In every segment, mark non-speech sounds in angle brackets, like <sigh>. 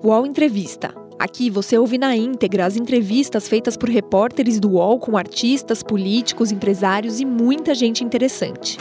UOL Entrevista. Aqui você ouve na íntegra as entrevistas feitas por repórteres do UOL com artistas, políticos, empresários e muita gente interessante.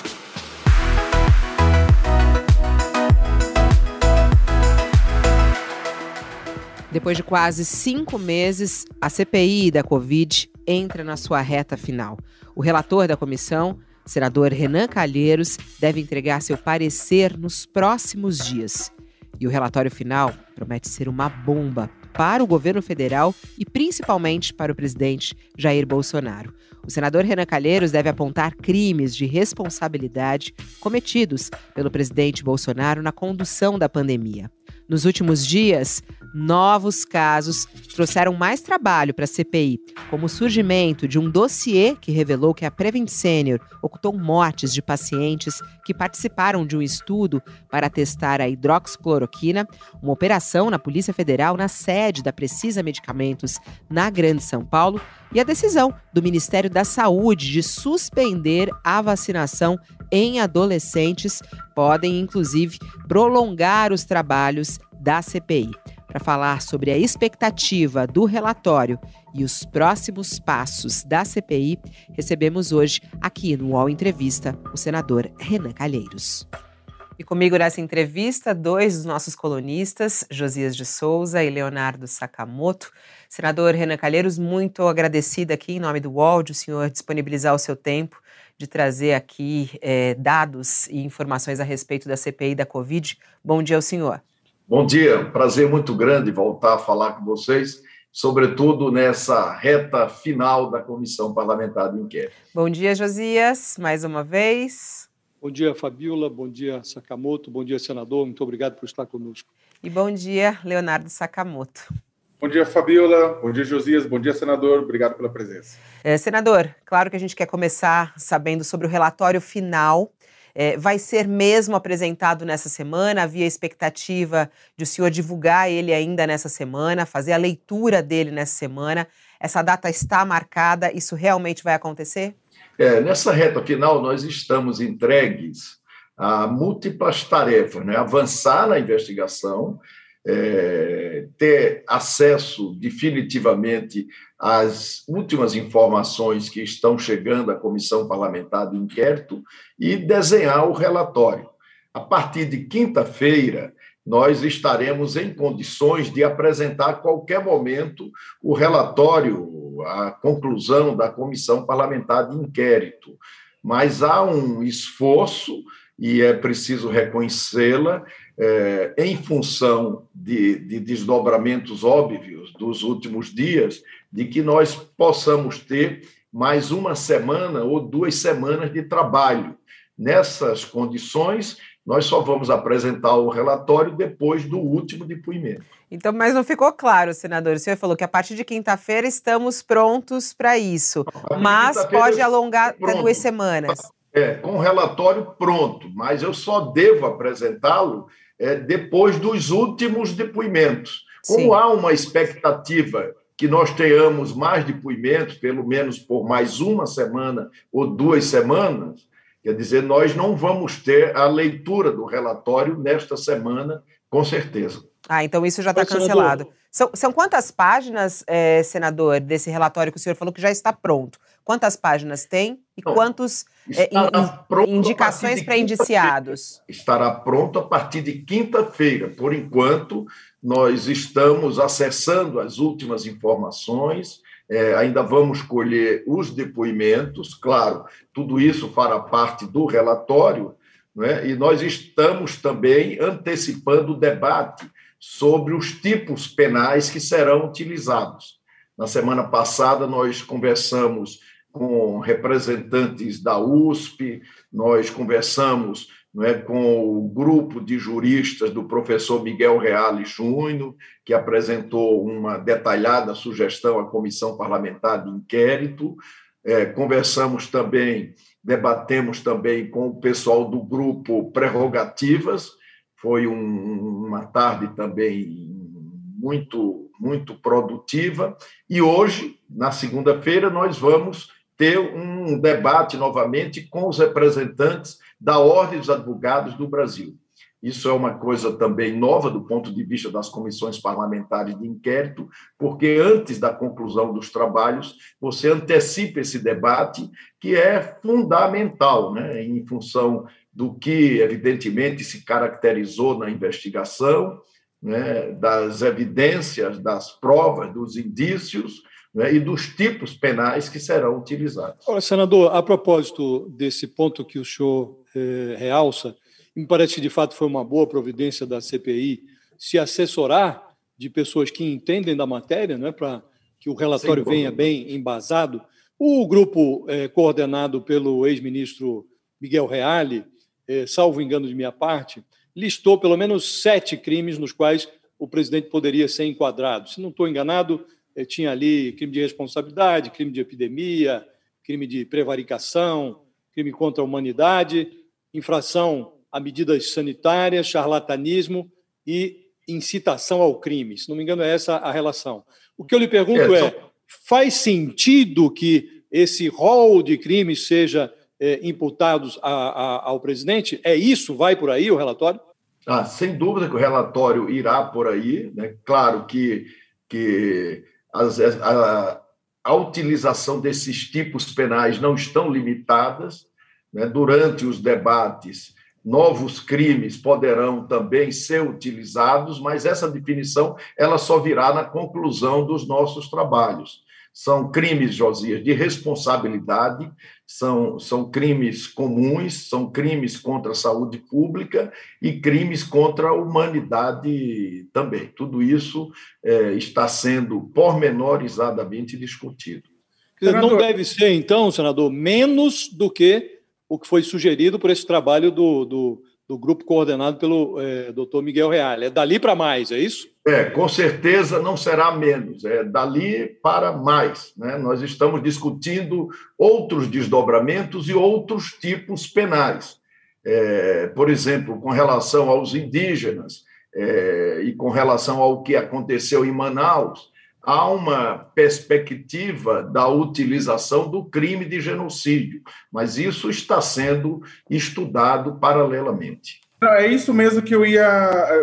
Depois de quase cinco meses, a CPI da Covid entra na sua reta final. O relator da comissão, senador Renan Calheiros, deve entregar seu parecer nos próximos dias. E o relatório final promete ser uma bomba para o governo federal e principalmente para o presidente Jair Bolsonaro. O senador Renan Calheiros deve apontar crimes de responsabilidade cometidos pelo presidente Bolsonaro na condução da pandemia. Nos últimos dias, novos casos trouxeram mais trabalho para a CPI, como o surgimento de um dossiê que revelou que a Prevent Senior ocultou mortes de pacientes que participaram de um estudo para testar a hidroxicloroquina, uma operação na Polícia Federal na sede da Precisa Medicamentos na Grande São Paulo e a decisão do Ministério da Saúde de suspender a vacinação em adolescentes podem, inclusive, prolongar os trabalhos da CPI. Para falar sobre a expectativa do relatório e os próximos passos da CPI, recebemos hoje, aqui no UOL Entrevista, o senador Renan Calheiros. E comigo nessa entrevista, dois dos nossos colunistas, Josias de Souza e Leonardo Sakamoto. Senador Renan Calheiros, muito agradecida aqui em nome do UOL de o senhor disponibilizar o seu tempo de trazer aqui é, dados e informações a respeito da CPI da Covid. Bom dia ao senhor. Bom dia, prazer muito grande voltar a falar com vocês, sobretudo nessa reta final da Comissão Parlamentar de Inquérito. Bom dia, Josias, mais uma vez. Bom dia, Fabiola, bom dia, Sakamoto, bom dia, senador, muito obrigado por estar conosco. E bom dia, Leonardo Sakamoto. Bom dia, Fabiola. Bom dia, Josias. Bom dia, senador. Obrigado pela presença. É, senador, claro que a gente quer começar sabendo sobre o relatório final é, vai ser mesmo apresentado nessa semana? Havia expectativa de o senhor divulgar ele ainda nessa semana, fazer a leitura dele nessa semana. Essa data está marcada, isso realmente vai acontecer? É, nessa reta final, nós estamos entregues a múltiplas tarefas, né? avançar na investigação, é, ter acesso definitivamente às últimas informações que estão chegando à comissão parlamentar de inquérito e desenhar o relatório. A partir de quinta-feira, nós estaremos em condições de apresentar a qualquer momento o relatório, a conclusão da comissão parlamentar de inquérito. Mas há um esforço, e é preciso reconhecê-la, é, em função de, de desdobramentos óbvios dos últimos dias, de que nós possamos ter mais uma semana ou duas semanas de trabalho. Nessas condições, nós só vamos apresentar o relatório depois do último depoimento. Então, mas não ficou claro, senador. O senhor falou que a partir de quinta-feira estamos prontos para isso, mas pode alongar até duas semanas. É, com o relatório pronto, mas eu só devo apresentá-lo é, depois dos últimos depoimentos. Como Sim. há uma expectativa que nós tenhamos mais depoimentos, pelo menos por mais uma semana ou duas semanas, quer dizer, nós não vamos ter a leitura do relatório nesta semana, com certeza. Ah, então isso já está cancelado. São, são, quantas páginas, é, senador, desse relatório que o senhor falou que já está pronto? Quantas páginas tem e Não, quantos é, indicações para indiciados? Estará pronto a partir de quinta-feira. Por enquanto, nós estamos acessando as últimas informações. É, ainda vamos colher os depoimentos, claro, tudo isso fará parte do relatório, né? e nós estamos também antecipando o debate sobre os tipos penais que serão utilizados. Na semana passada, nós conversamos com representantes da USP, nós conversamos é, com o grupo de juristas do professor Miguel Reale Júnior, que apresentou uma detalhada sugestão à comissão parlamentar de inquérito. É, conversamos também, debatemos também com o pessoal do grupo Prerrogativas. Foi um, uma tarde também muito muito produtiva e hoje, na segunda-feira, nós vamos ter um debate novamente com os representantes da Ordem dos Advogados do Brasil. Isso é uma coisa também nova do ponto de vista das comissões parlamentares de inquérito, porque antes da conclusão dos trabalhos, você antecipa esse debate, que é fundamental, né, em função do que, evidentemente, se caracterizou na investigação, né, das evidências, das provas, dos indícios né, e dos tipos penais que serão utilizados. Olha, senador, a propósito desse ponto que o senhor eh, realça, me parece que de fato foi uma boa providência da CPI se assessorar de pessoas que entendem da matéria, não é, para que o relatório Sim, venha bem embasado. O grupo eh, coordenado pelo ex-ministro Miguel Reale, eh, salvo engano de minha parte, listou pelo menos sete crimes nos quais o presidente poderia ser enquadrado. Se não estou enganado, tinha ali crime de responsabilidade, crime de epidemia, crime de prevaricação, crime contra a humanidade, infração a medidas sanitárias, charlatanismo e incitação ao crime. Se não me engano, é essa a relação. O que eu lhe pergunto é: é faz sentido que esse rol de crimes seja é, imputados a, a, ao presidente? É isso? Vai por aí o relatório? Ah, sem dúvida que o relatório irá por aí. Né? Claro que, que a, a utilização desses tipos penais não estão limitadas. Né? Durante os debates, novos crimes poderão também ser utilizados, mas essa definição ela só virá na conclusão dos nossos trabalhos. São crimes, Josias, de responsabilidade, são, são crimes comuns, são crimes contra a saúde pública e crimes contra a humanidade também. Tudo isso é, está sendo pormenorizadamente discutido. Senador... Não deve ser, então, senador, menos do que o que foi sugerido por esse trabalho do, do, do grupo coordenado pelo é, doutor Miguel Real. É dali para mais, é isso? É, com certeza não será menos, é dali para mais. Né? Nós estamos discutindo outros desdobramentos e outros tipos penais. É, por exemplo, com relação aos indígenas é, e com relação ao que aconteceu em Manaus, há uma perspectiva da utilização do crime de genocídio, mas isso está sendo estudado paralelamente. É isso mesmo que eu ia,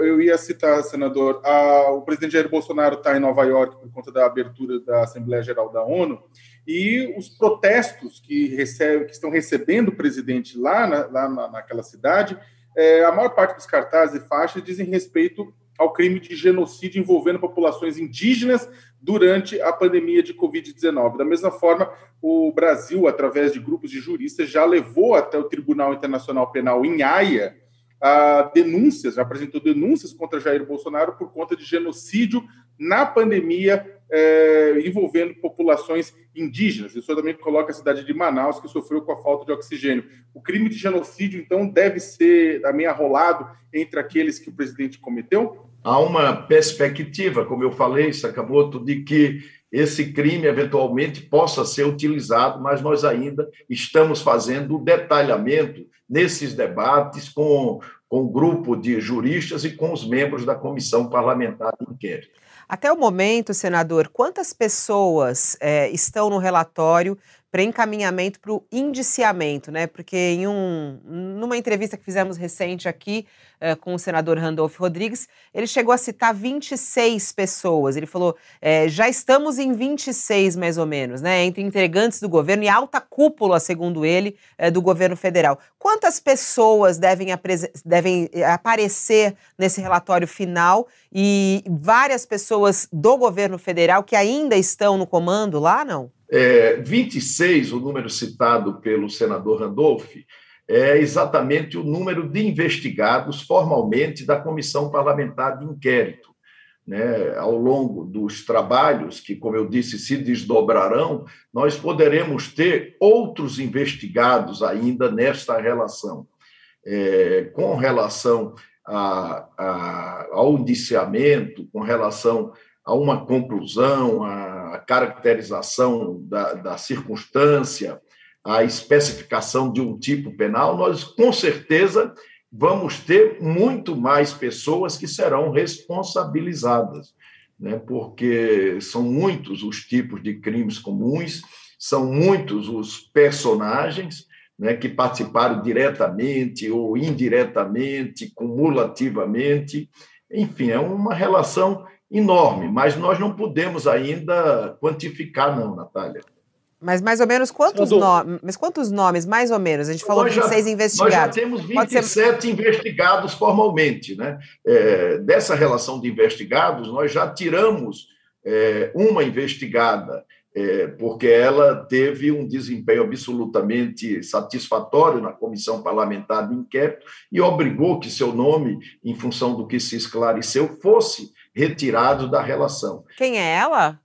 eu ia citar, senador. Ah, o presidente Jair Bolsonaro está em Nova York por conta da abertura da Assembleia Geral da ONU e os protestos que, recebe, que estão recebendo o presidente lá, na, lá naquela cidade, é, a maior parte dos cartazes e faixas dizem respeito ao crime de genocídio envolvendo populações indígenas durante a pandemia de Covid-19. Da mesma forma, o Brasil, através de grupos de juristas, já levou até o Tribunal Internacional Penal em Haia denúncias, já apresentou denúncias contra Jair Bolsonaro por conta de genocídio na pandemia é, envolvendo populações indígenas. Isso também coloca a cidade de Manaus, que sofreu com a falta de oxigênio. O crime de genocídio, então, deve ser também arrolado entre aqueles que o presidente cometeu? Há uma perspectiva, como eu falei, Sakamoto, de que esse crime eventualmente possa ser utilizado, mas nós ainda estamos fazendo o detalhamento nesses debates com, com o grupo de juristas e com os membros da comissão parlamentar de inquérito. Até o momento, senador, quantas pessoas é, estão no relatório para encaminhamento para o indiciamento, né? Porque em um, numa entrevista que fizemos recente aqui uh, com o senador Randolph Rodrigues, ele chegou a citar 26 pessoas. Ele falou: é, já estamos em 26, mais ou menos, né? Entre integrantes do governo e alta cúpula, segundo ele, é, do governo federal. Quantas pessoas devem, devem aparecer nesse relatório final e várias pessoas do governo federal que ainda estão no comando lá, não? É, 26, o número citado pelo senador Randolph, é exatamente o número de investigados formalmente da Comissão Parlamentar de Inquérito. Né? Ao longo dos trabalhos, que, como eu disse, se desdobrarão, nós poderemos ter outros investigados ainda nesta relação. É, com relação a, a, ao indiciamento, com relação a uma conclusão, a caracterização da, da circunstância, a especificação de um tipo penal, nós com certeza vamos ter muito mais pessoas que serão responsabilizadas, né? porque são muitos os tipos de crimes comuns, são muitos os personagens, né, que participaram diretamente ou indiretamente, cumulativamente. Enfim, é uma relação enorme, mas nós não podemos ainda quantificar, não, Natália. Mas mais ou menos quantos nomes? Mas quantos nomes, mais ou menos? A gente falou de seis investigados. Nós já temos 27 ser... investigados formalmente. Né? É, dessa relação de investigados, nós já tiramos é, uma investigada, é, porque ela teve um desempenho absolutamente satisfatório na comissão parlamentar de inquérito e obrigou que seu nome, em função do que se esclareceu, fosse retirado da relação. Quem é ela?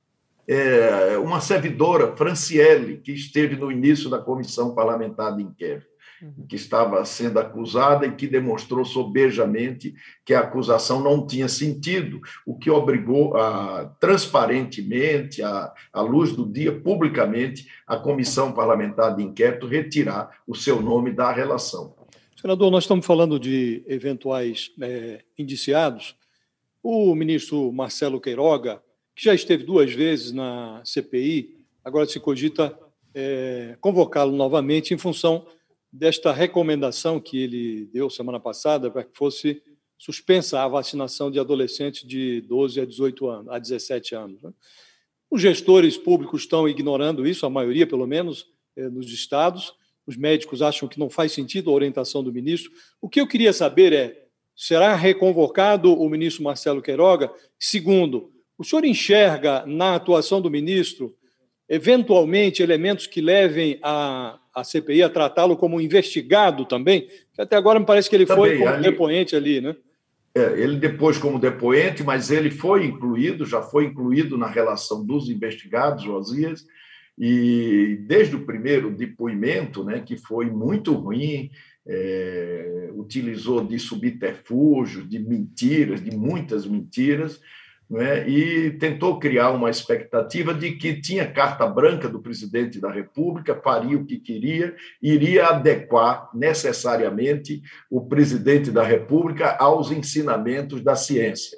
É uma servidora, Franciele, que esteve no início da comissão parlamentar de inquérito, uhum. que estava sendo acusada e que demonstrou sobejamente que a acusação não tinha sentido, o que obrigou a, transparentemente, à, à luz do dia, publicamente, a comissão parlamentar de inquérito retirar o seu nome da relação. Senador, nós estamos falando de eventuais é, indiciados. O ministro Marcelo Queiroga que já esteve duas vezes na CPI, agora se cogita é, convocá-lo novamente em função desta recomendação que ele deu semana passada para que fosse suspensa a vacinação de adolescentes de 12 a 18 anos, a 17 anos. Né? Os gestores públicos estão ignorando isso, a maioria, pelo menos, é, nos estados. Os médicos acham que não faz sentido a orientação do ministro. O que eu queria saber é: será reconvocado o ministro Marcelo Queiroga? Segundo, o senhor enxerga na atuação do ministro, eventualmente, elementos que levem a, a CPI a tratá-lo como investigado também? Que até agora me parece que ele também, foi como ali, depoente ali, né? É, ele depois como depoente, mas ele foi incluído, já foi incluído na relação dos investigados, Josias, e desde o primeiro depoimento, né, que foi muito ruim, é, utilizou de subterfúgios, de mentiras, de muitas mentiras, né, e tentou criar uma expectativa de que tinha carta branca do presidente da República, faria o que queria, iria adequar necessariamente o presidente da República aos ensinamentos da ciência.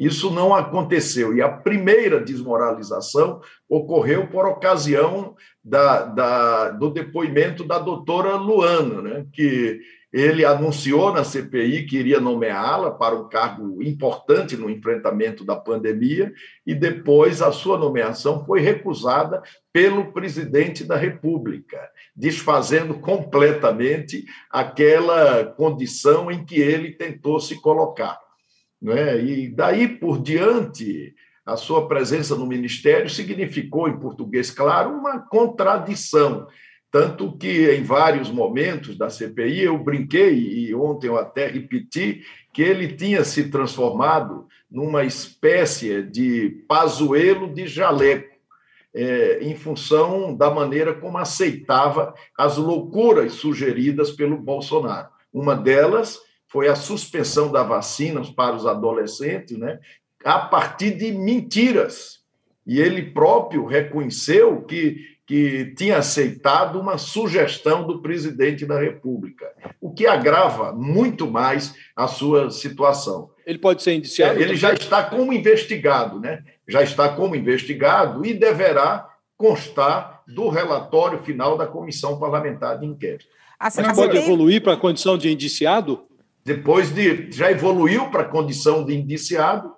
Isso não aconteceu. E a primeira desmoralização ocorreu por ocasião da, da, do depoimento da doutora Luana, né, que ele anunciou na CPI que iria nomeá-la para um cargo importante no enfrentamento da pandemia, e depois a sua nomeação foi recusada pelo presidente da República, desfazendo completamente aquela condição em que ele tentou se colocar. Né? E daí por diante, a sua presença no ministério significou, em português claro, uma contradição tanto que, em vários momentos da CPI, eu brinquei, e ontem eu até repeti, que ele tinha se transformado numa espécie de pazuelo de jaleco, é, em função da maneira como aceitava as loucuras sugeridas pelo Bolsonaro. Uma delas foi a suspensão da vacina para os adolescentes, né, a partir de mentiras. E ele próprio reconheceu que que tinha aceitado uma sugestão do presidente da República, o que agrava muito mais a sua situação. Ele pode ser indiciado? Ele já está como investigado, né? Já está como investigado e deverá constar do relatório final da comissão parlamentar de inquérito. Ah, Mas pode evoluir para a condição de indiciado? Depois de já evoluiu para a condição de indiciado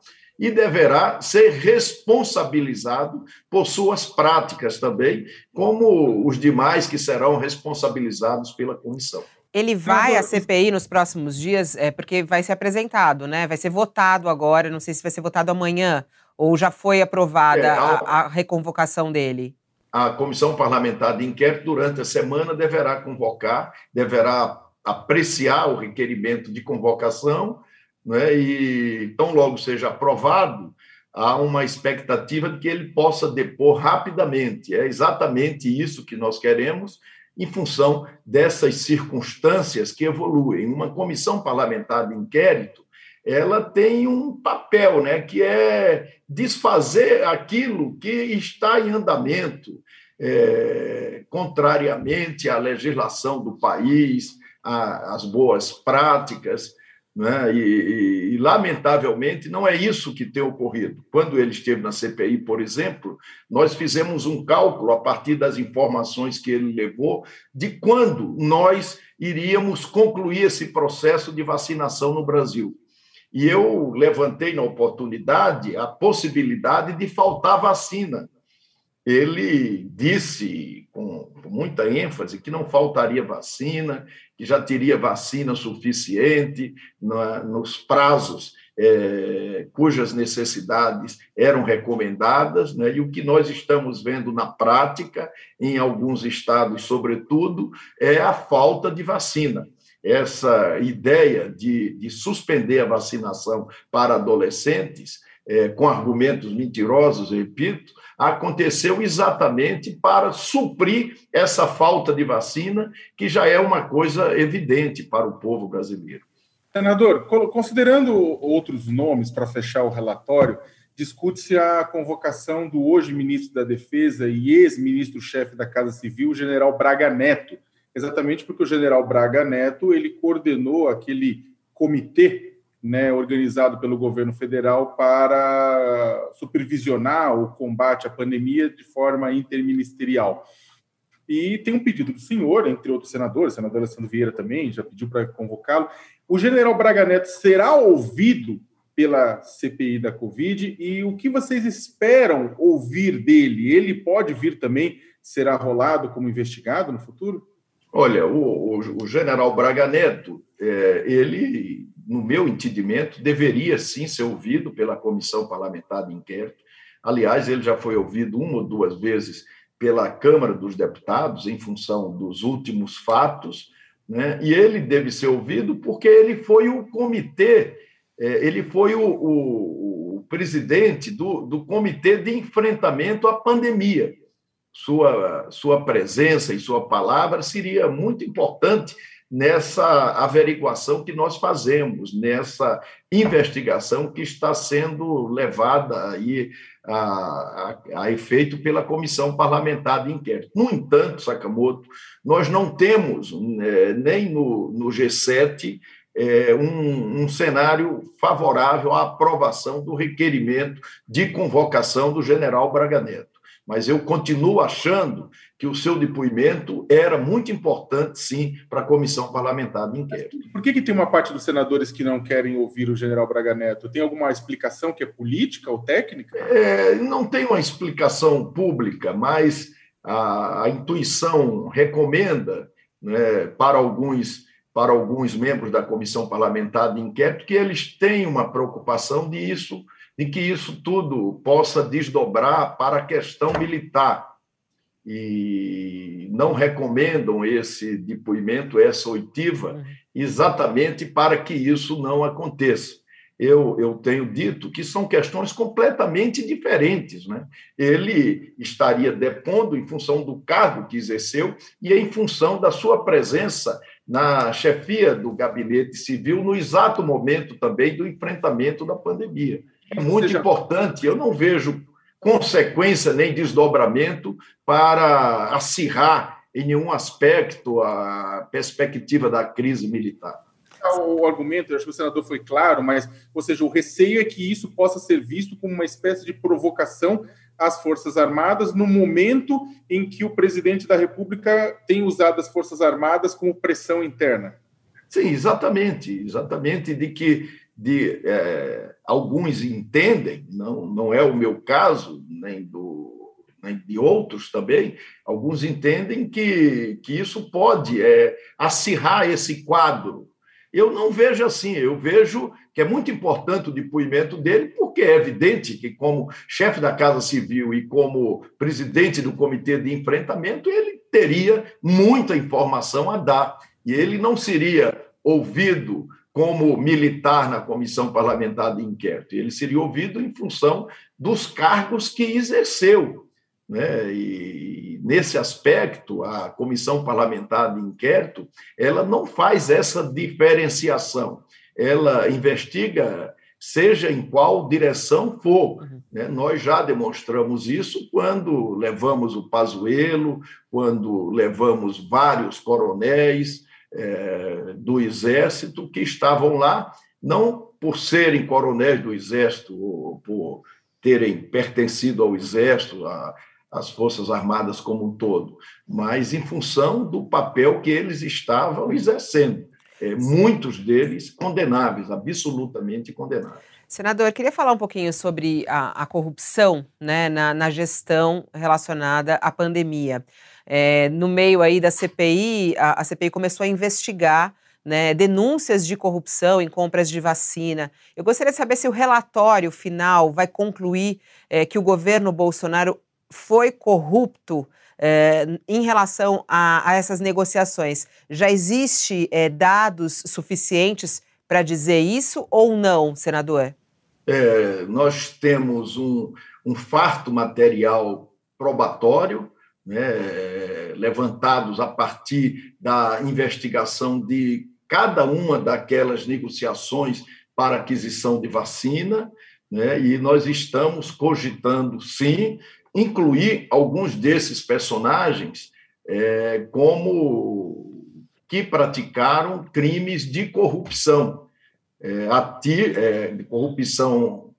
e deverá ser responsabilizado por suas práticas também, como os demais que serão responsabilizados pela comissão. Ele vai à CPI nos próximos dias, é, porque vai ser apresentado, né? Vai ser votado agora, não sei se vai ser votado amanhã, ou já foi aprovada é, a, a reconvocação dele. A comissão parlamentar de inquérito, durante a semana, deverá convocar, deverá apreciar o requerimento de convocação né? e tão logo seja aprovado, há uma expectativa de que ele possa depor rapidamente. É exatamente isso que nós queremos, em função dessas circunstâncias que evoluem. Uma comissão parlamentar de inquérito ela tem um papel, né, que é desfazer aquilo que está em andamento, é, contrariamente à legislação do país, às boas práticas Né? E, e, e, lamentavelmente, não é isso que tem ocorrido. Quando ele esteve na CPI, por exemplo, nós fizemos um cálculo a partir das informações que ele levou de quando nós iríamos concluir esse processo de vacinação no Brasil. E eu levantei na oportunidade a possibilidade de faltar vacina. Ele disse com, muita ênfase que não faltaria vacina, que já teria vacina suficiente na, nos prazos é, cujas necessidades eram recomendadas, né? e o que nós estamos vendo na prática, em alguns estados, sobretudo, é a falta de vacina. Essa ideia de, de suspender a vacinação para adolescentes, é, com argumentos mentirosos, repito, aconteceu exatamente para suprir essa falta de vacina, que já é uma coisa evidente para o povo brasileiro. Senador, considerando outros nomes para fechar o relatório, discute-se a convocação do hoje ministro da Defesa e ex-ministro-chefe da Casa Civil, general Braga Neto, exatamente porque o general Braga Neto ele coordenou aquele comitê né, organizado pelo governo federal para supervisionar o combate à pandemia de forma interministerial. E tem um pedido do senhor, entre outros senadores, senador Alessandro Vieira também já pediu para convocá-lo. O general Braga Neto será ouvido pela CPI da Covid e o que vocês esperam ouvir dele? Ele pode vir também, será rolado como investigado no futuro? Olha, o, o, o general Braga Neto, é, ele no meu entendimento, deveria sim ser ouvido pela comissão parlamentar de inquérito. Aliás, ele já foi ouvido uma ou duas vezes pela Câmara dos Deputados, em função dos últimos fatos, né? e ele deve ser ouvido porque ele foi o comitê, é, ele foi o, o, o presidente do, do Comitê de Enfrentamento à Pandemia. Sua, sua presença e sua palavra seria muito importante nessa averiguação que nós fazemos, nessa investigação que está sendo levada aí a, a, a, efeito pela Comissão Parlamentar de Inquérito. No entanto, Sakamoto, nós não temos, né, nem no, no G7, é, um, um, cenário favorável à aprovação do requerimento de convocação do general Braga Neto mas eu continuo achando que o seu depoimento era muito importante, sim, para a comissão parlamentar de inquérito. Por que, que tem uma parte dos senadores que não querem ouvir o general Braga Neto? Tem alguma explicação que é política ou técnica? É, não tem uma explicação pública, mas a, a intuição recomenda né, para alguns para alguns membros da comissão parlamentar de inquérito que eles têm uma preocupação de isso de que isso tudo possa desdobrar para a questão militar. E não recomendam esse depoimento, essa oitiva, uhum. exatamente para que isso não aconteça. Eu, eu tenho dito que são questões completamente diferentes. Né? Ele estaria depondo em função do cargo que exerceu e em função da sua presença na chefia do gabinete civil no exato momento também do enfrentamento da pandemia é muito seja... importante. Eu não vejo consequência nem desdobramento para acirrar em nenhum aspecto a perspectiva da crise militar. O argumento, acho que o senador foi claro, mas, ou seja, o receio é que isso possa ser visto como uma espécie de provocação às Forças Armadas no momento em que o presidente da República tem usado as Forças Armadas como pressão interna. Sim, exatamente, exatamente, de que de é, alguns entendem, não, não é o meu caso, nem, do, nem de outros também, alguns entendem que, que isso pode é, acirrar esse quadro. Eu não vejo assim, eu vejo que é muito importante o depoimento dele, porque é evidente que, como chefe da Casa Civil e como presidente do Comitê de Enfrentamento, ele teria muita informação a dar, e ele não seria ouvido como militar na comissão parlamentar de inquérito. Ele seria ouvido em função dos cargos que exerceu. Né? E nesse aspecto, a comissão parlamentar de inquérito ela não faz essa diferenciação. Ela investiga seja em qual direção for. Uhum. Né? Nós já demonstramos isso quando levamos o Pazuello, quando levamos vários coronéis, é, do Exército que estavam lá, não por serem coronéis do Exército, ou por terem pertencido ao Exército, a, às Forças Armadas como um todo, mas em função do papel que eles estavam exercendo. É, muitos deles condenáveis, absolutamente condenáveis. Senador, queria falar um pouquinho sobre a, a corrupção né, na, na, gestão relacionada à pandemia. É, no meio aí da CPI, a, a CPI começou a investigar né, denúncias de corrupção em compras de vacina. Eu gostaria de saber se o relatório final vai concluir é, que o governo Bolsonaro foi corrupto é, em relação a, a, essas negociações. Já existe é, dados suficientes para dizer isso ou não, senador? é, nós temos um, um farto material probatório, né, levantados a partir da investigação de cada uma daquelas negociações para aquisição de vacina, né, e nós estamos cogitando, sim, incluir alguns desses personagens é, como que praticaram crimes de corrupção é, ati, é, corrupção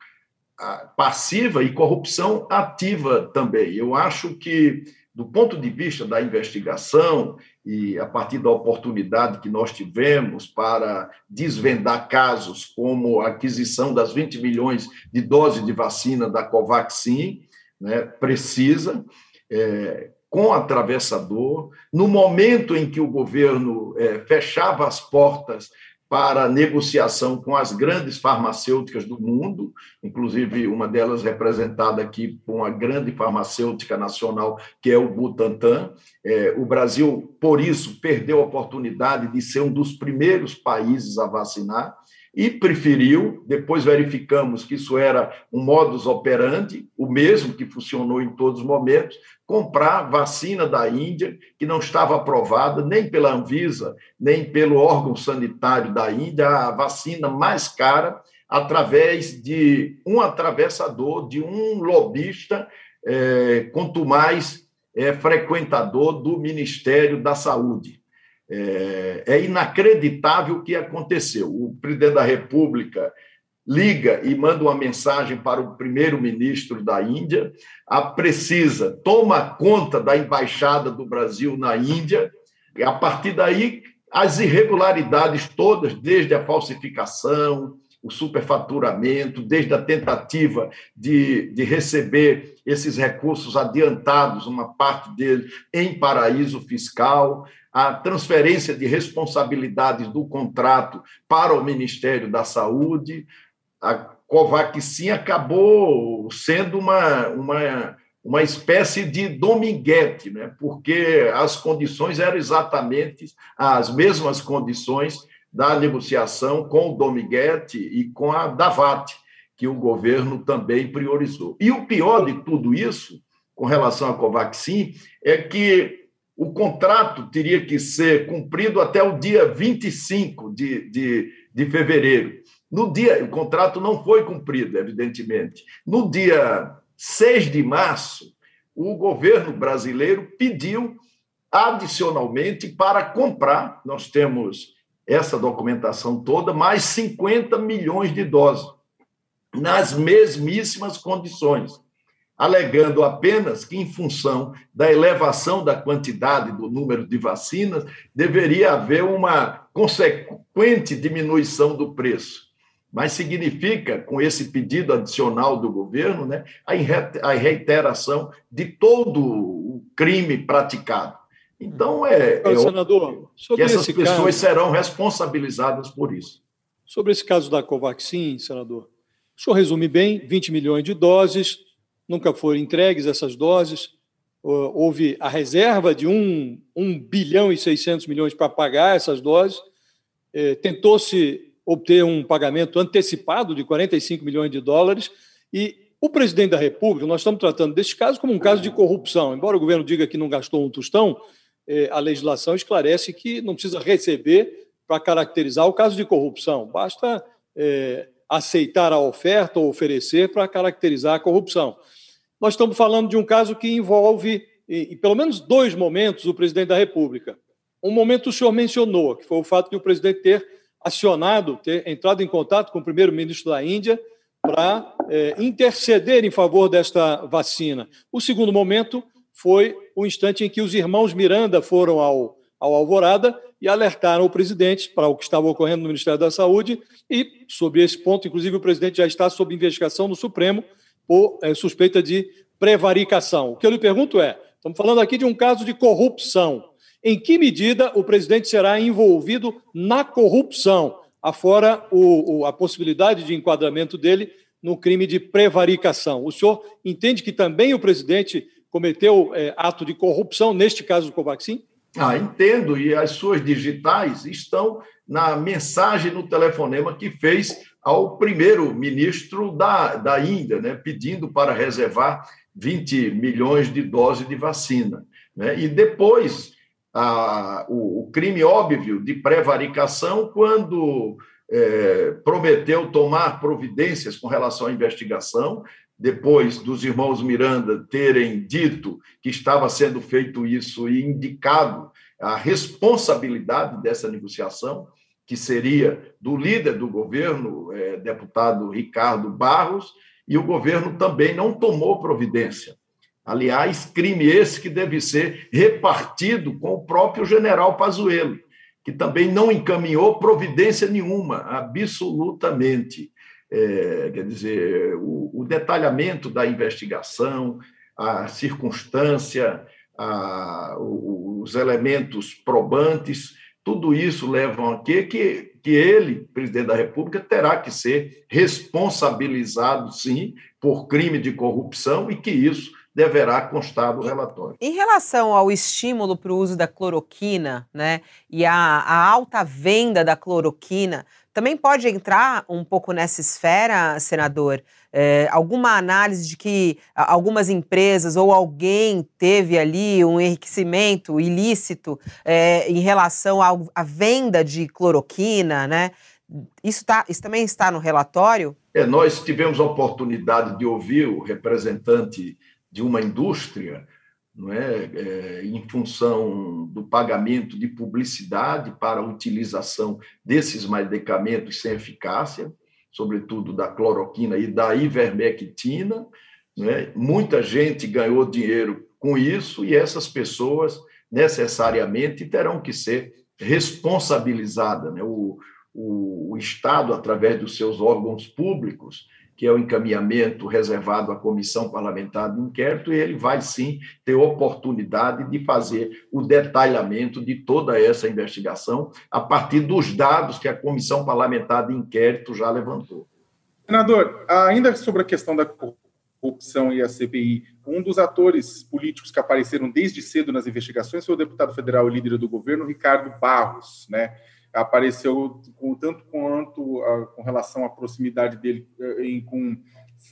passiva e corrupção ativa também. Eu acho que, do ponto de vista da investigação e a partir da oportunidade que nós tivemos para desvendar casos como a aquisição das 20 milhões de doses de vacina da Covaxin, né, precisa, é, com atravessador, no momento em que o governo é, fechava as portas para negociação com as grandes farmacêuticas do mundo, inclusive uma delas representada aqui por uma grande farmacêutica nacional, que é o Butantan. É, o Brasil, por isso, perdeu a oportunidade de ser um dos primeiros países a vacinar e preferiu, depois verificamos que isso era um modus operandi, o mesmo que funcionou em todos os momentos, comprar vacina da Índia, que não estava aprovada nem pela Anvisa, nem pelo órgão sanitário da Índia, a vacina mais cara, através de um atravessador, de um lobista, é, quanto mais é, frequentador do Ministério da Saúde. É, é inacreditável o que aconteceu. O presidente da República liga e manda uma mensagem para o primeiro-ministro da Índia, a precisa toma conta da embaixada do Brasil na Índia, e a partir daí as irregularidades todas, desde a falsificação, o superfaturamento, desde a tentativa de, de receber esses recursos adiantados, uma parte deles em paraíso fiscal, a transferência de responsabilidades do contrato para o Ministério da Saúde. A Covaxin acabou sendo uma, uma, uma espécie de dominguete, né? porque as condições eram exatamente as mesmas condições da negociação com o Dominguete e com a Davat, que o governo também priorizou. E o pior de tudo isso, com relação à Covaxin, é que o contrato teria que ser cumprido até o dia 25 de, de, de fevereiro. No dia, o contrato não foi cumprido, evidentemente. No dia 6 de março, o governo brasileiro pediu adicionalmente para comprar, nós temos essa documentação toda, mais 50 milhões de doses, nas mesmíssimas condições alegando apenas que, em função da elevação da quantidade do número de vacinas, deveria haver uma consequente diminuição do preço. Mas significa, com esse pedido adicional do governo, né, a reiteração de todo o crime praticado. Então, é, é senador, que essas pessoas caso, serão responsabilizadas por isso. Sobre esse caso da Covaxin, senador, o senhor resume bem: 20 milhões de doses, nunca foram entregues essas doses. Houve a reserva de 1, 1 bilhão e 600 milhões para pagar essas doses. É, tentou-se obter um pagamento antecipado de 45 milhões de dólares. E o presidente da República, nós estamos tratando desse caso como um caso de corrupção. Embora o governo diga que não gastou um tostão, é, a legislação esclarece que não precisa receber para caracterizar o caso de corrupção. Basta é, aceitar a oferta ou oferecer para caracterizar a corrupção. Nós estamos falando de um caso que envolve, em pelo menos dois momentos, o presidente da República. Um momento o senhor mencionou, que foi o fato de o presidente ter acionado, ter entrado em contato com o primeiro-ministro da Índia para é, interceder em favor desta vacina. O segundo momento foi o instante em que os irmãos Miranda foram ao, ao Alvorada e alertaram o presidente para o que estava ocorrendo no Ministério da Saúde e, sobre esse ponto, inclusive, o presidente já está sob investigação no Supremo por é, suspeita de prevaricação. O que eu lhe pergunto é: estamos falando aqui de um caso de corrupção. Em que medida o presidente será envolvido na corrupção, afora o, o, a possibilidade de enquadramento dele no crime de prevaricação? O senhor entende que também o presidente cometeu é, ato de corrupção, neste caso do Covaxin? Ah, entendo, e as suas digitais estão na mensagem no telefonema que fez ao primeiro-ministro da, da Índia, né, pedindo para reservar 20 milhões de doses de vacina. Né? E depois a, o, o, crime óbvio de prevaricação, quando é, prometeu tomar providências com relação à investigação, depois dos irmãos Miranda terem dito que estava sendo feito isso e indicado a responsabilidade dessa negociação, que seria do líder do governo, é, deputado Ricardo Barros, e o governo também não tomou providência. Aliás, crime esse que deve ser repartido com o próprio general Pazuello, que também não encaminhou providência nenhuma, absolutamente. É, quer dizer, o, o, detalhamento da investigação, a circunstância, a, os elementos probantes, tudo isso leva a quê? Que, que ele, presidente da República, terá que ser responsabilizado, sim, por crime de corrupção e que isso deverá constar do relatório. Em relação ao estímulo para o uso da cloroquina, né, e a, a, alta venda da cloroquina, também pode entrar um pouco nessa esfera, senador? É, alguma análise de que algumas empresas ou alguém teve ali um enriquecimento ilícito é, em relação à venda de cloroquina, né? Isso, tá, isso também está no relatório? É, nós tivemos a oportunidade de ouvir o representante de uma indústria, não é, é, em função do pagamento de publicidade para a utilização desses medicamentos sem eficácia, sobretudo da cloroquina e da ivermectina. É? Muita gente ganhou dinheiro com isso e essas pessoas necessariamente terão que ser responsabilizadas. Né? O, o, o Estado, através dos seus órgãos públicos, que é o encaminhamento reservado à comissão parlamentar de inquérito, e ele vai sim ter oportunidade de fazer o detalhamento de toda essa investigação a partir dos dados que a comissão parlamentar de inquérito já levantou. Senador, ainda sobre a questão da corrupção e a CPI, um dos atores políticos que apareceram desde cedo nas investigações foi o deputado federal e líder do governo, Ricardo Barros, né? Apareceu com tanto quanto a, com relação à proximidade dele eh, em, com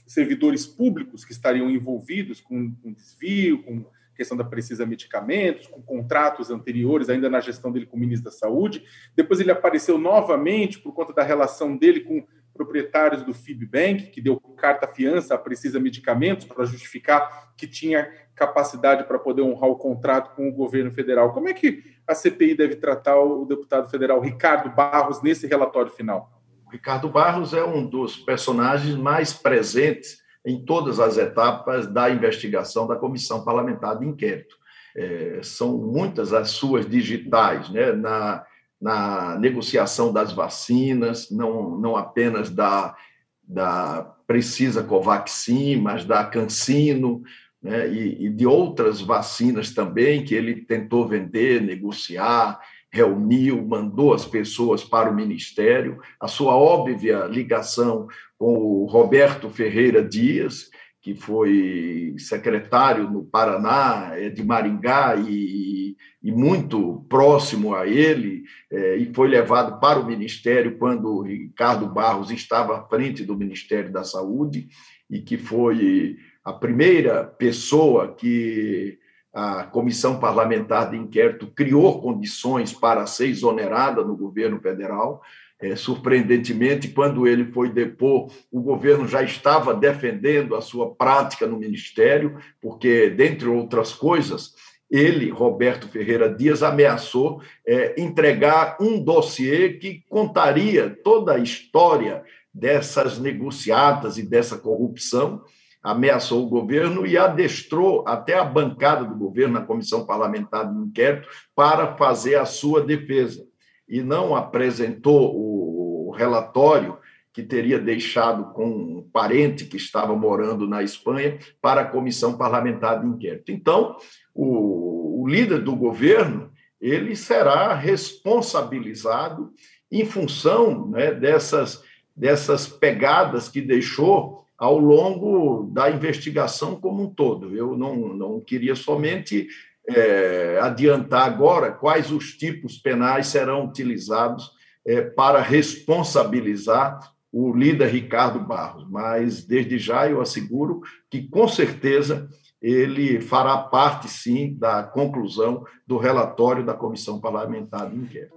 servidores públicos que estariam envolvidos com, com desvio, com questão da precisa medicamentos, com contratos anteriores, ainda na gestão dele com o ministro da Saúde. Depois ele apareceu novamente por conta da relação dele com proprietários do Fibbank, que deu carta fiança Precisa Medicamentos para justificar que tinha capacidade para poder honrar o contrato com o governo federal. Como é que a CPI deve tratar o deputado federal Ricardo Barros nesse relatório final? Ricardo Barros é um dos personagens mais presentes em todas as etapas da investigação da Comissão Parlamentar de Inquérito. É, são muitas as suas digitais, né, na, na negociação das vacinas, não, não apenas da, da Precisa Covaxin, mas da Cancino, né, e, e, de outras vacinas também que ele tentou vender, negociar, reuniu, mandou as pessoas para o ministério, a sua óbvia ligação com o Roberto Ferreira Dias, que foi secretário no Paraná, é de Maringá e, e muito próximo a ele, é, e foi levado para o Ministério quando Ricardo Barros estava à frente do Ministério da Saúde, e que foi a primeira pessoa que a Comissão Parlamentar de Inquérito criou condições para ser exonerada no governo federal. É, surpreendentemente, quando ele foi depor, o governo já estava defendendo a sua prática no ministério, porque, dentre outras coisas, ele, Roberto Ferreira Dias, ameaçou é, entregar um dossiê que contaria toda a história dessas negociatas e dessa corrupção, ameaçou o governo e adestrou até a bancada do governo na comissão parlamentar de inquérito para fazer a sua defesa. E não apresentou o relatório que teria deixado com um parente que estava morando na Espanha para a comissão parlamentar de inquérito. Então, o, o líder do governo ele será responsabilizado em função né, dessas, dessas pegadas que deixou ao longo da investigação como um todo. Eu não, não queria somente é, adiantar agora quais os tipos penais serão utilizados é, para responsabilizar o líder Ricardo Barros, mas desde já eu asseguro que, com certeza, ele fará parte, sim, da conclusão do relatório da Comissão Parlamentar de Inquérito.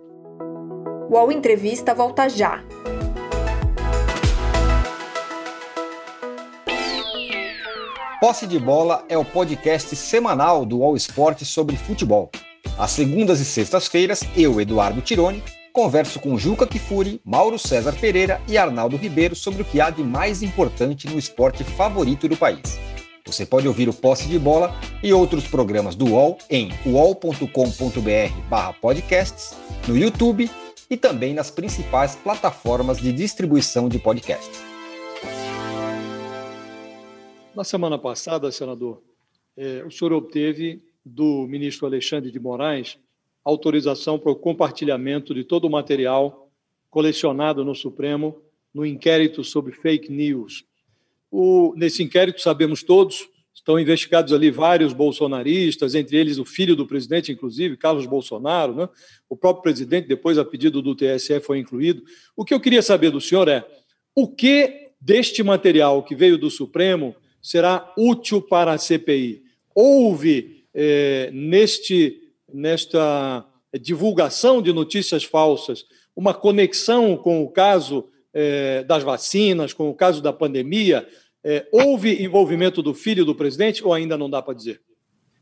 O UOL Entrevista volta já. Posse de Bola é o podcast semanal do All Esporte sobre futebol. Às segundas e sextas-feiras, eu, Eduardo Tironi, converso com Juca Kifuri, Mauro César Pereira e Arnaldo Ribeiro sobre o que há de mais importante no esporte favorito do país. Você pode ouvir o Posse de Bola e outros programas do UOL em uol.com.br/podcasts, no YouTube e também nas principais plataformas de distribuição de podcasts. Na semana passada, senador, eh, o senhor obteve do ministro Alexandre de Moraes autorização para o compartilhamento de todo o material colecionado no Supremo no inquérito sobre fake news. O, nesse inquérito, sabemos todos, estão investigados ali vários bolsonaristas, entre eles o filho do presidente, inclusive, Carlos Bolsonaro, né? o próprio presidente, depois, a pedido do TSE, foi incluído. O que eu queria saber do senhor é o que deste material que veio do Supremo será útil para a CPI? Houve, eh, neste nesta divulgação de notícias falsas uma conexão com o caso eh, das vacinas, com o caso da pandemia? Eh, houve envolvimento do filho do presidente ou ainda não dá para dizer?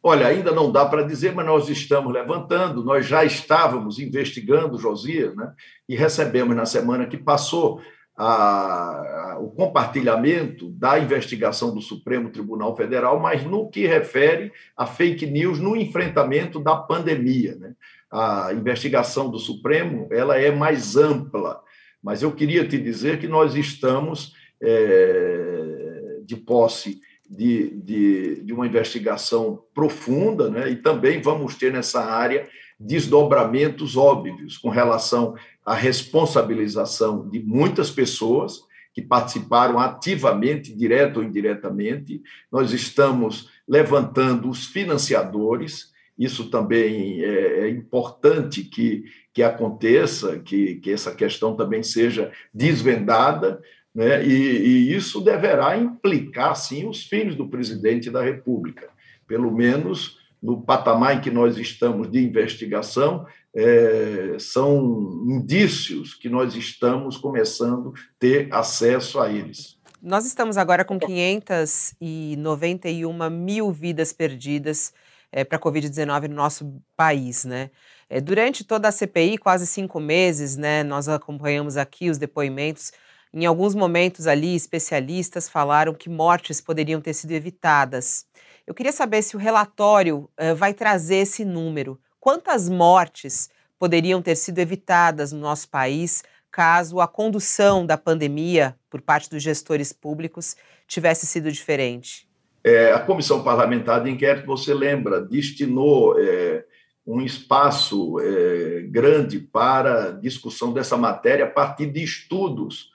Olha, ainda não dá para dizer, mas nós estamos levantando, nós já estávamos investigando Josias, né? E recebemos na semana que passou a, a, o compartilhamento da investigação do Supremo Tribunal Federal, mas no que refere a fake news no enfrentamento da pandemia. Né? A investigação do Supremo ela é mais ampla, mas eu queria te dizer que nós estamos é, de posse de, de, de, uma investigação profunda, né? e também vamos ter nessa área desdobramentos óbvios com relação à responsabilização de muitas pessoas que participaram ativamente, direto ou indiretamente. Nós estamos levantando os financiadores, isso também é, é importante que, que aconteça, que, que essa questão também seja desvendada, né? E, e, isso deverá implicar, sim, os filhos do presidente da República. Pelo menos no patamar em que nós estamos de investigação, é, são indícios que nós estamos começando a ter acesso a eles. Nós estamos agora com 591 mil vidas perdidas é, para a Covid-19 no nosso país, né? É, durante toda a CPI, quase cinco meses, né, nós acompanhamos aqui os depoimentos. Em alguns momentos ali, especialistas falaram que mortes poderiam ter sido evitadas. Eu queria saber se o relatório uh, vai trazer esse número. Quantas mortes poderiam ter sido evitadas no nosso país caso a condução da pandemia por parte dos gestores públicos tivesse sido diferente? É, a Comissão Parlamentar de Inquérito, você lembra, destinou é, um espaço é, grande para discussão dessa matéria a partir de estudos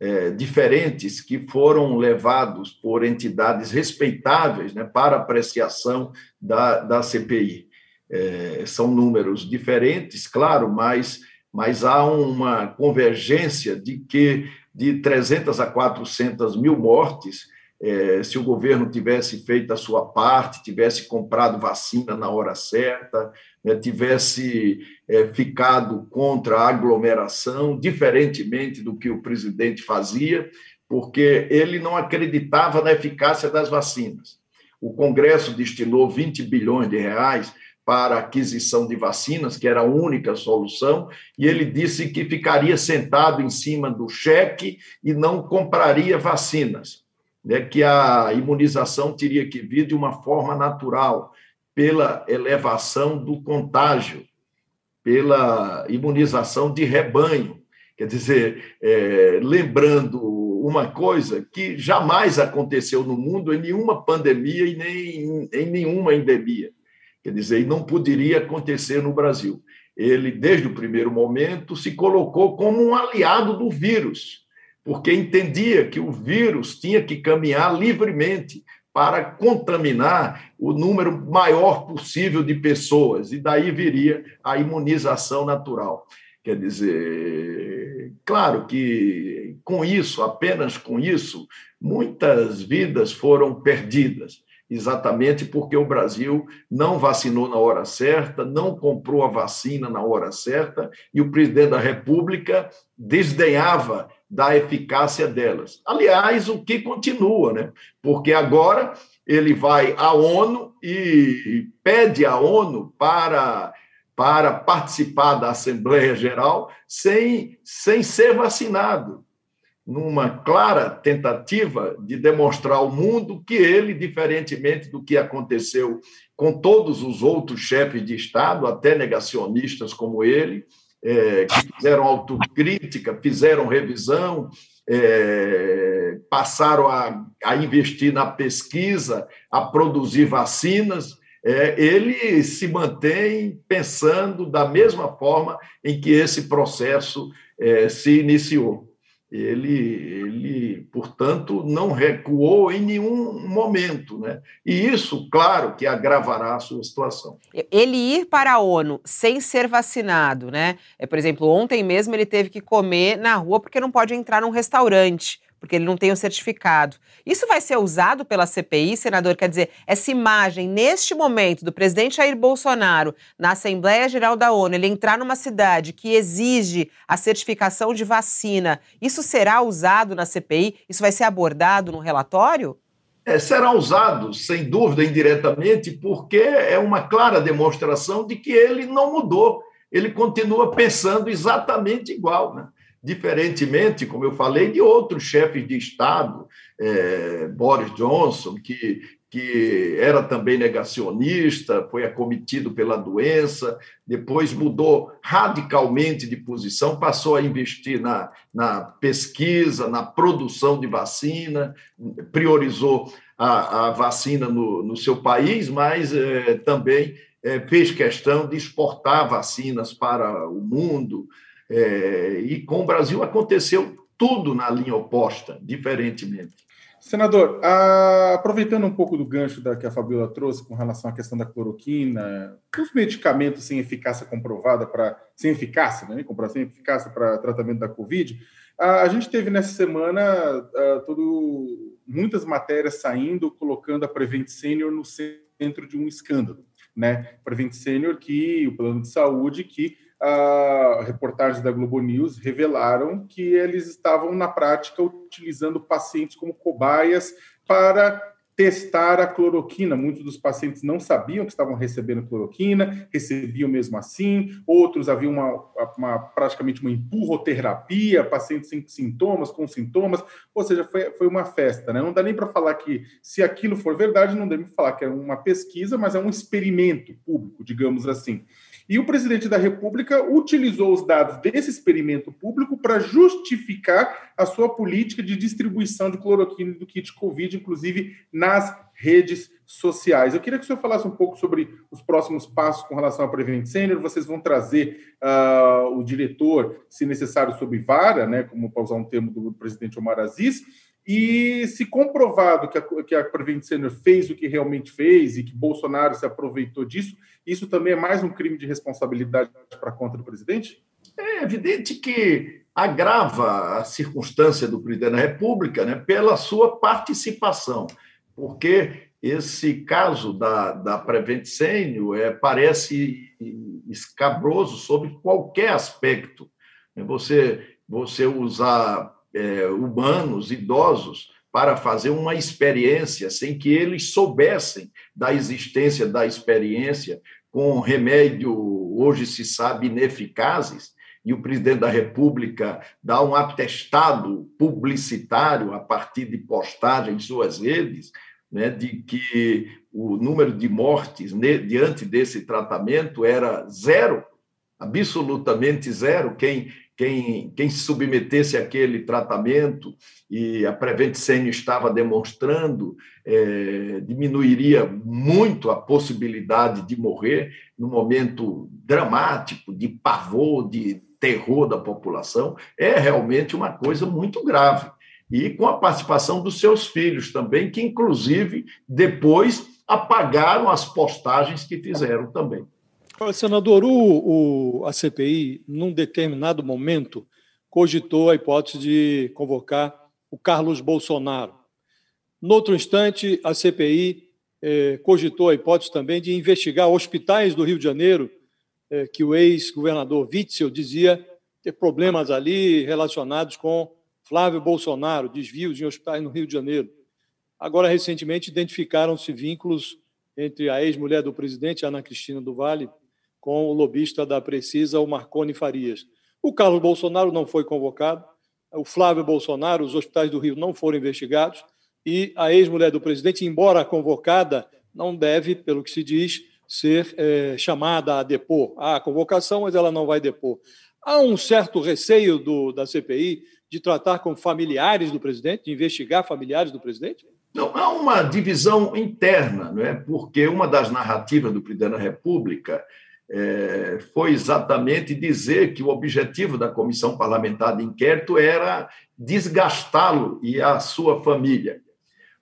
é, diferentes que foram levados por entidades respeitáveis né, para apreciação da, da CPI. É, são números diferentes, claro, mas, mas há uma convergência de que de 300 a 400 mil mortes é, se o governo tivesse feito a sua parte, tivesse comprado vacina na hora certa, né, tivesse é, ficado contra a aglomeração, diferentemente do que o presidente fazia, porque ele não acreditava na eficácia das vacinas. O Congresso destinou 20 bilhões de reais para aquisição de vacinas, que era a única solução, e ele disse que ficaria sentado em cima do cheque e não compraria vacinas, né, que a imunização teria que vir de uma forma natural, pela elevação do contágio, pela imunização de rebanho. Quer dizer, é, lembrando uma coisa que jamais aconteceu no mundo em nenhuma pandemia e nem em nenhuma endemia. Quer dizer, não poderia acontecer no Brasil. Ele, desde o primeiro momento, se colocou como um aliado do vírus, porque entendia que o vírus tinha que caminhar livremente para contaminar o número maior possível de pessoas, e daí viria a imunização natural. Quer dizer, claro que com isso, apenas com isso, muitas vidas foram perdidas exatamente porque o Brasil não vacinou na hora certa, não comprou a vacina na hora certa, e o presidente da República desdenhava da eficácia delas. Aliás, o que continua, né? Porque agora ele vai à ONU e pede à ONU para para participar da Assembleia Geral sem, sem ser vacinado numa clara tentativa de demonstrar ao mundo que ele, diferentemente do que aconteceu com todos os outros chefes de Estado, até negacionistas como ele, é, que fizeram autocrítica, fizeram revisão, é, passaram a, a, investir na pesquisa, a produzir vacinas, é, ele se mantém pensando da mesma forma em que esse processo é, se iniciou ele, ele, portanto, não recuou em nenhum momento. Né? E isso, claro, que agravará a sua situação. Ele ir para a ONU sem ser vacinado, né? É, por exemplo, ontem mesmo ele teve que comer na rua porque não pode entrar num restaurante porque ele não tem o certificado. Isso vai ser usado pela CPI, senador? Quer dizer, essa imagem, neste momento, do presidente Jair Bolsonaro na Assembleia Geral da ONU, ele entrar numa cidade que exige a certificação de vacina, isso será usado na CPI? Isso vai ser abordado no relatório? É, será usado, sem dúvida, indiretamente, porque é uma clara demonstração de que ele não mudou. Ele continua pensando exatamente igual. Né? Diferentemente, como eu falei, de outros chefes de Estado, é, Boris Johnson, que, que era também negacionista, foi acometido pela doença, depois mudou radicalmente de posição, passou a investir na, na pesquisa, na produção de vacina, priorizou a, a vacina no, no seu país, mas é, também é, fez questão de exportar vacinas para o mundo. É, e com o Brasil aconteceu tudo na linha oposta, diferentemente. Senador, a, aproveitando um pouco do gancho da, que a Fabiola trouxe com relação à questão da cloroquina, os medicamentos sem eficácia comprovada para sem eficácia, né, sem eficácia para tratamento da Covid, a, a, gente teve nessa semana a, todo, muitas matérias saindo colocando a Prevent Senior no centro de um escândalo, né? Prevent Senior que o plano de saúde que uh, reportagens da Globo News revelaram que eles estavam, na prática, utilizando pacientes como cobaias para testar a cloroquina. Muitos dos pacientes não sabiam que estavam recebendo cloroquina, recebiam mesmo assim. Outros haviam uma, uma, praticamente uma empurroterapia, pacientes sem sintomas, com sintomas. Ou seja, foi, foi uma festa. Né? Não dá nem para falar que, se aquilo for verdade, não deve falar que é uma pesquisa, mas é um experimento público, digamos assim. E o presidente da República utilizou os dados desse experimento público para justificar a sua política de distribuição de cloroquina do kit Covid, inclusive nas redes sociais. Eu queria que o senhor falasse um pouco sobre os próximos passos com relação ao Prevent Senior. Vocês vão trazer uh, o diretor, se necessário, sob vara, né, como para usar um termo do presidente Omar Aziz, e se comprovado que a, que a Prevent Senior fez o que realmente fez e que Bolsonaro se aproveitou disso, isso também é mais um crime de responsabilidade para conta do presidente? É evidente que agrava a circunstância do presidente da República né, pela sua participação, porque esse caso da, da Prevent Senior é, parece escabroso sobre qualquer aspecto. Você, você usar é, humanos, idosos, para fazer uma experiência sem que eles soubessem da existência da experiência, com remédio, hoje se sabe, ineficazes, e o presidente da República dá um atestado publicitário a partir de postagem em suas redes, né, de que o número de mortes diante desse tratamento era zero, absolutamente zero. Quem, quem, quem se submetesse àquele tratamento e a Prevent Senior estava demonstrando, é, diminuiria muito a possibilidade de morrer no momento dramático, de pavor, de terror da população, é realmente uma coisa muito grave. E com a participação dos seus filhos também, que inclusive depois apagaram as postagens que fizeram também. Senador, o, o, a CPI, num determinado momento, cogitou a hipótese de convocar o Carlos Bolsonaro. No outro instante, a CPI eh, cogitou a hipótese também de investigar hospitais do Rio de Janeiro, eh, que o ex-governador Witzel dizia ter problemas ali relacionados com Flávio Bolsonaro, desvios em hospitais no Rio de Janeiro. Agora, recentemente, identificaram-se vínculos entre a ex-mulher do presidente, Ana Cristina do Vale, com o lobista da Precisa, o Marconi Farias. O Carlos Bolsonaro não foi convocado, o Flávio Bolsonaro, os hospitais do Rio não foram investigados, e a ex-mulher do presidente, embora convocada, não deve, pelo que se diz, ser é, chamada a depor. Há a convocação, mas ela não vai depor. Há um certo receio do, da CPI de tratar com familiares do presidente, de investigar familiares do presidente? Não, há uma divisão interna, não é? porque uma das narrativas do presidente da República é, foi exatamente dizer que o objetivo da comissão parlamentar de inquérito era desgastá-lo e a sua família.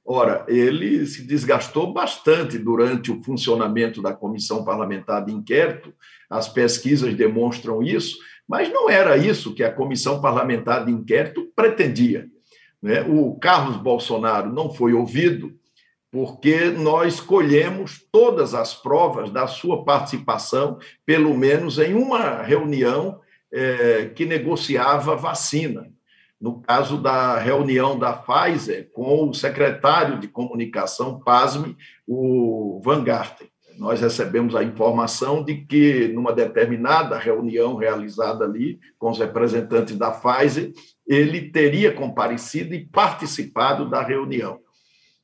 Ora, ele se desgastou bastante durante o funcionamento da comissão parlamentar de inquérito, as pesquisas demonstram isso, mas não era isso que a comissão parlamentar de inquérito pretendia. Né? O Carlos Bolsonaro não foi ouvido, porque nós colhemos todas as provas da sua participação, pelo menos em uma reunião é, que negociava vacina. No caso da reunião da Pfizer com o secretário de comunicação, pasme, o Van Garten. Nós recebemos a informação de que, numa determinada reunião realizada ali com os representantes da Pfizer, ele teria comparecido e participado da reunião.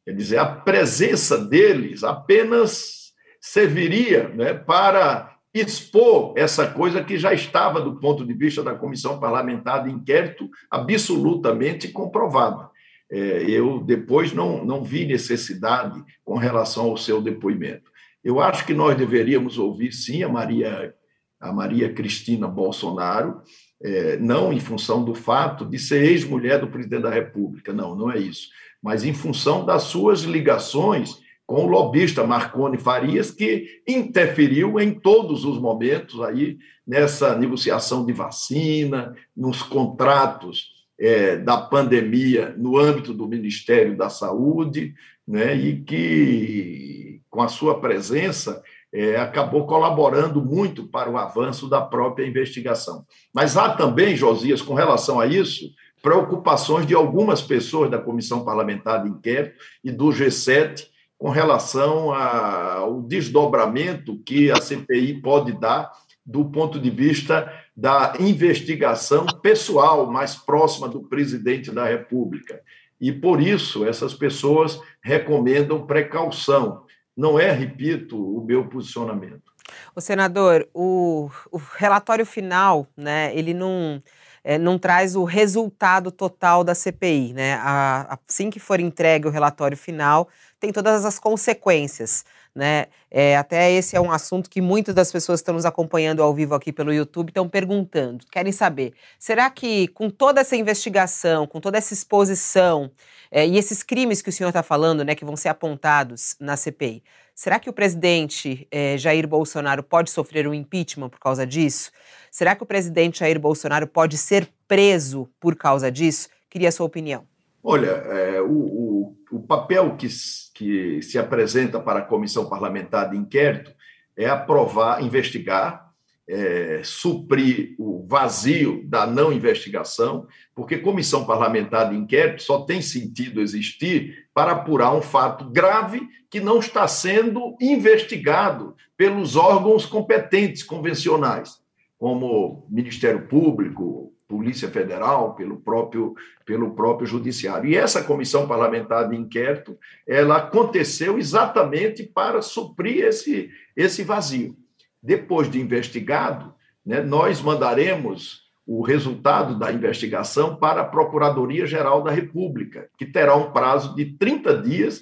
Quer dizer, a presença deles apenas serviria né, para expor essa coisa que já estava, do ponto de vista da comissão parlamentar de inquérito, absolutamente comprovada. É, eu depois não, não vi necessidade com relação ao seu depoimento. Eu acho que nós deveríamos ouvir, sim, a Maria, a Maria Cristina Bolsonaro, é, não em função do fato de ser ex-mulher do presidente da República, não, não é isso. Mas em função das suas ligações com o lobista Marconi Farias, que interferiu em todos os momentos aí nessa negociação de vacina, nos contratos é, da pandemia no âmbito do Ministério da Saúde, né, e que, com a sua presença, é, acabou colaborando muito para o avanço da própria investigação. Mas há também, Josias, com relação a isso, preocupações de algumas pessoas da Comissão Parlamentar de Inquérito e do G7 com relação ao desdobramento que a CPI pode dar do ponto de vista da investigação pessoal mais próxima do presidente da República. E por isso essas pessoas recomendam precaução. Não é, repito, o meu posicionamento. O senador, o, o relatório final, né, ele não é, não traz o resultado total da CPI. Né? A, assim que for entregue o relatório final, tem todas as consequências. Né? É, até esse é um assunto que muitas das pessoas que estão nos acompanhando ao vivo aqui pelo YouTube estão perguntando, querem saber. Será que com toda essa investigação, com toda essa exposição é, e esses crimes que o senhor está falando, né, que vão ser apontados na CPI, será que o presidente é, Jair Bolsonaro pode sofrer um impeachment por causa disso? Será que o presidente Jair Bolsonaro pode ser preso por causa disso? Queria a sua opinião. Olha, é, o, o, o, papel que, que se apresenta para a comissão parlamentar de inquérito é aprovar, investigar é, suprir o vazio da não investigação, porque comissão parlamentar de inquérito só tem sentido existir para apurar um fato grave que não está sendo investigado pelos órgãos competentes convencionais, como Ministério Público, Polícia Federal, pelo próprio, pelo próprio Judiciário. E essa comissão parlamentar de inquérito, ela aconteceu exatamente para suprir esse, esse vazio. Depois de investigado, né, nós mandaremos o resultado da investigação para a Procuradoria-Geral da República, que terá um prazo de 30 dias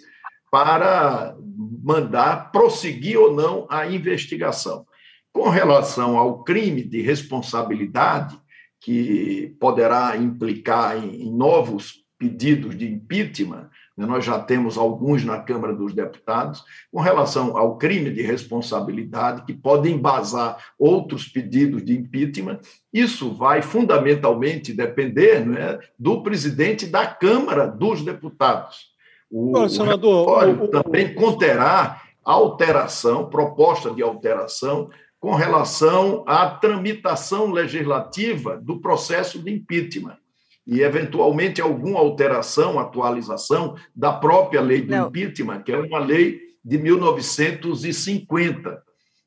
para mandar prosseguir ou não a investigação. Com relação ao crime de responsabilidade, que poderá implicar em, em novos pedidos de impeachment, né, nós já temos alguns na Câmara dos Deputados, com relação ao crime de responsabilidade, que pode embasar outros pedidos de impeachment, isso vai fundamentalmente depender é, do presidente da Câmara dos Deputados. O, Olha, senador, o, o, também conterá alteração, proposta de alteração com relação à tramitação legislativa do processo de impeachment e, eventualmente, alguma alteração, atualização da própria lei do Não. impeachment, que é uma lei de 1950.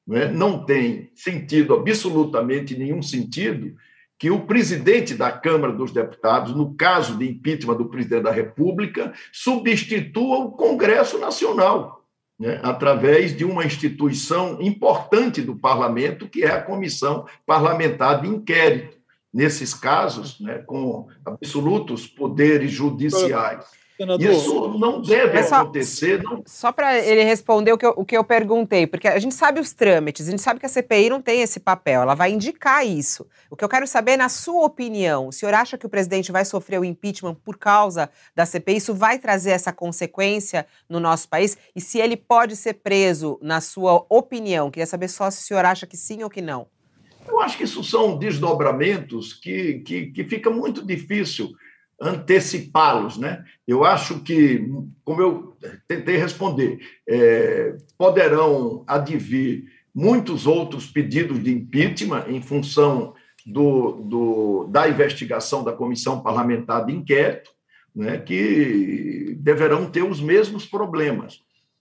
Não, é? Não tem sentido, absolutamente nenhum sentido, que o presidente da Câmara dos Deputados, no caso de impeachment do presidente da República, substitua o Congresso Nacional né, através de uma instituição importante do parlamento, que é a Comissão Parlamentar de Inquérito, nesses casos, né, com absolutos poderes judiciais. Senador, Isso não deve só, acontecer. Não... Só para ele responder o que, eu, o que eu perguntei, porque a gente sabe os trâmites, a gente sabe que a CPI não tem esse papel, ela vai indicar isso. O que eu quero saber, na sua opinião, o senhor acha que o presidente vai sofrer o impeachment por causa da CPI? Isso vai trazer essa consequência no nosso país? E se ele pode ser preso, na sua opinião? Queria saber só se o senhor acha que sim ou que não. Eu acho que isso são desdobramentos que, que, que fica muito difícil antecipá-los. Né? Eu acho que, como eu tentei responder, é, poderão advir muitos outros pedidos de impeachment em função do, do, da investigação da Comissão Parlamentar de Inquérito, né, que deverão ter os mesmos problemas.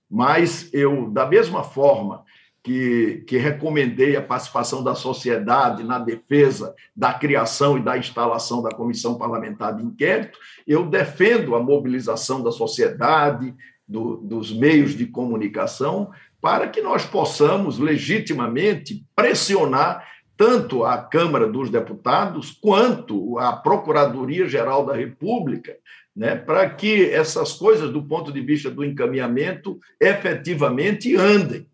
Mas eu, da mesma forma que, que recomendei a participação da sociedade na defesa da criação e da instalação da comissão parlamentar de inquérito, eu defendo a mobilização da sociedade, do, dos meios de comunicação, para que nós possamos legitimamente pressionar tanto a Câmara dos Deputados quanto a Procuradoria-Geral da República, né, para que essas coisas, do ponto de vista do encaminhamento, efetivamente andem.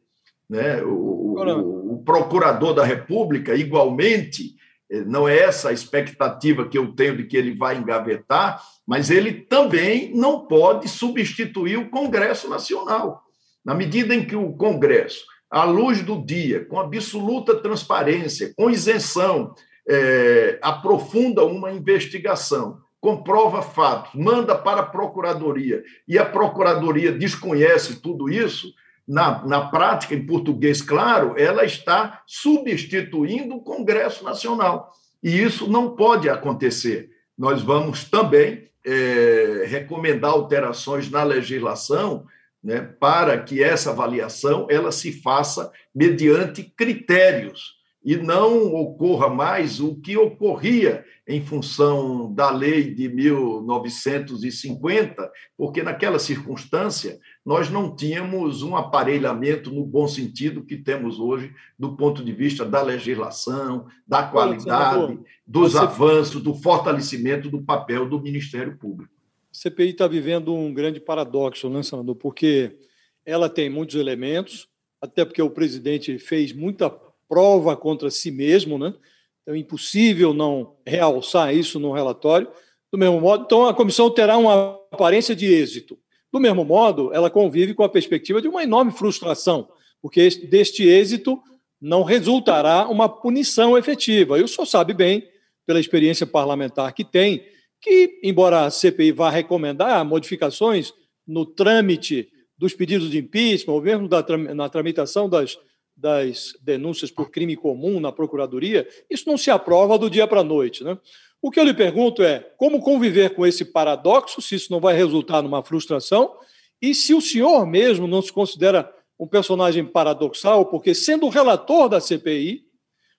Né? O, o, o, procurador da República, igualmente, eh, não é essa a expectativa que eu tenho de que ele vai engavetar, mas ele também não pode substituir o Congresso Nacional. Na medida em que o Congresso, à luz do dia, com absoluta transparência, com isenção, é, aprofunda uma investigação, comprova fatos, manda para a Procuradoria, e a Procuradoria desconhece tudo isso, na, na prática, em português claro, ela está substituindo o Congresso Nacional. E isso não pode acontecer. Nós vamos também é, recomendar alterações na legislação né, para que essa avaliação ela se faça mediante critérios e não ocorra mais o que ocorria em função da lei de 1950, porque naquela circunstância nós não tínhamos um aparelhamento no bom sentido que temos hoje, do ponto de vista da legislação, da qualidade, dos avanços, do fortalecimento do papel do Ministério Público. A CPI está vivendo um grande paradoxo, né, senador? Porque ela tem muitos elementos, até porque o presidente fez muita prova contra si mesmo, né? Então, é impossível não realçar isso no relatório. Do mesmo modo, então a comissão terá uma aparência de êxito. Do mesmo modo, ela convive com a perspectiva de uma enorme frustração, porque deste êxito não resultará uma punição efetiva. E o senhor sabe bem, pela experiência parlamentar que tem, que, embora a CPI vá recomendar modificações no trâmite dos pedidos de impeachment, ou mesmo na tramitação das das denúncias por crime comum na Procuradoria, isso não se aprova do dia para a noite. Né? O que eu lhe pergunto é como conviver com esse paradoxo, se isso não vai resultar numa frustração, e se o senhor mesmo não se considera um personagem paradoxal, porque, sendo relator da CPI,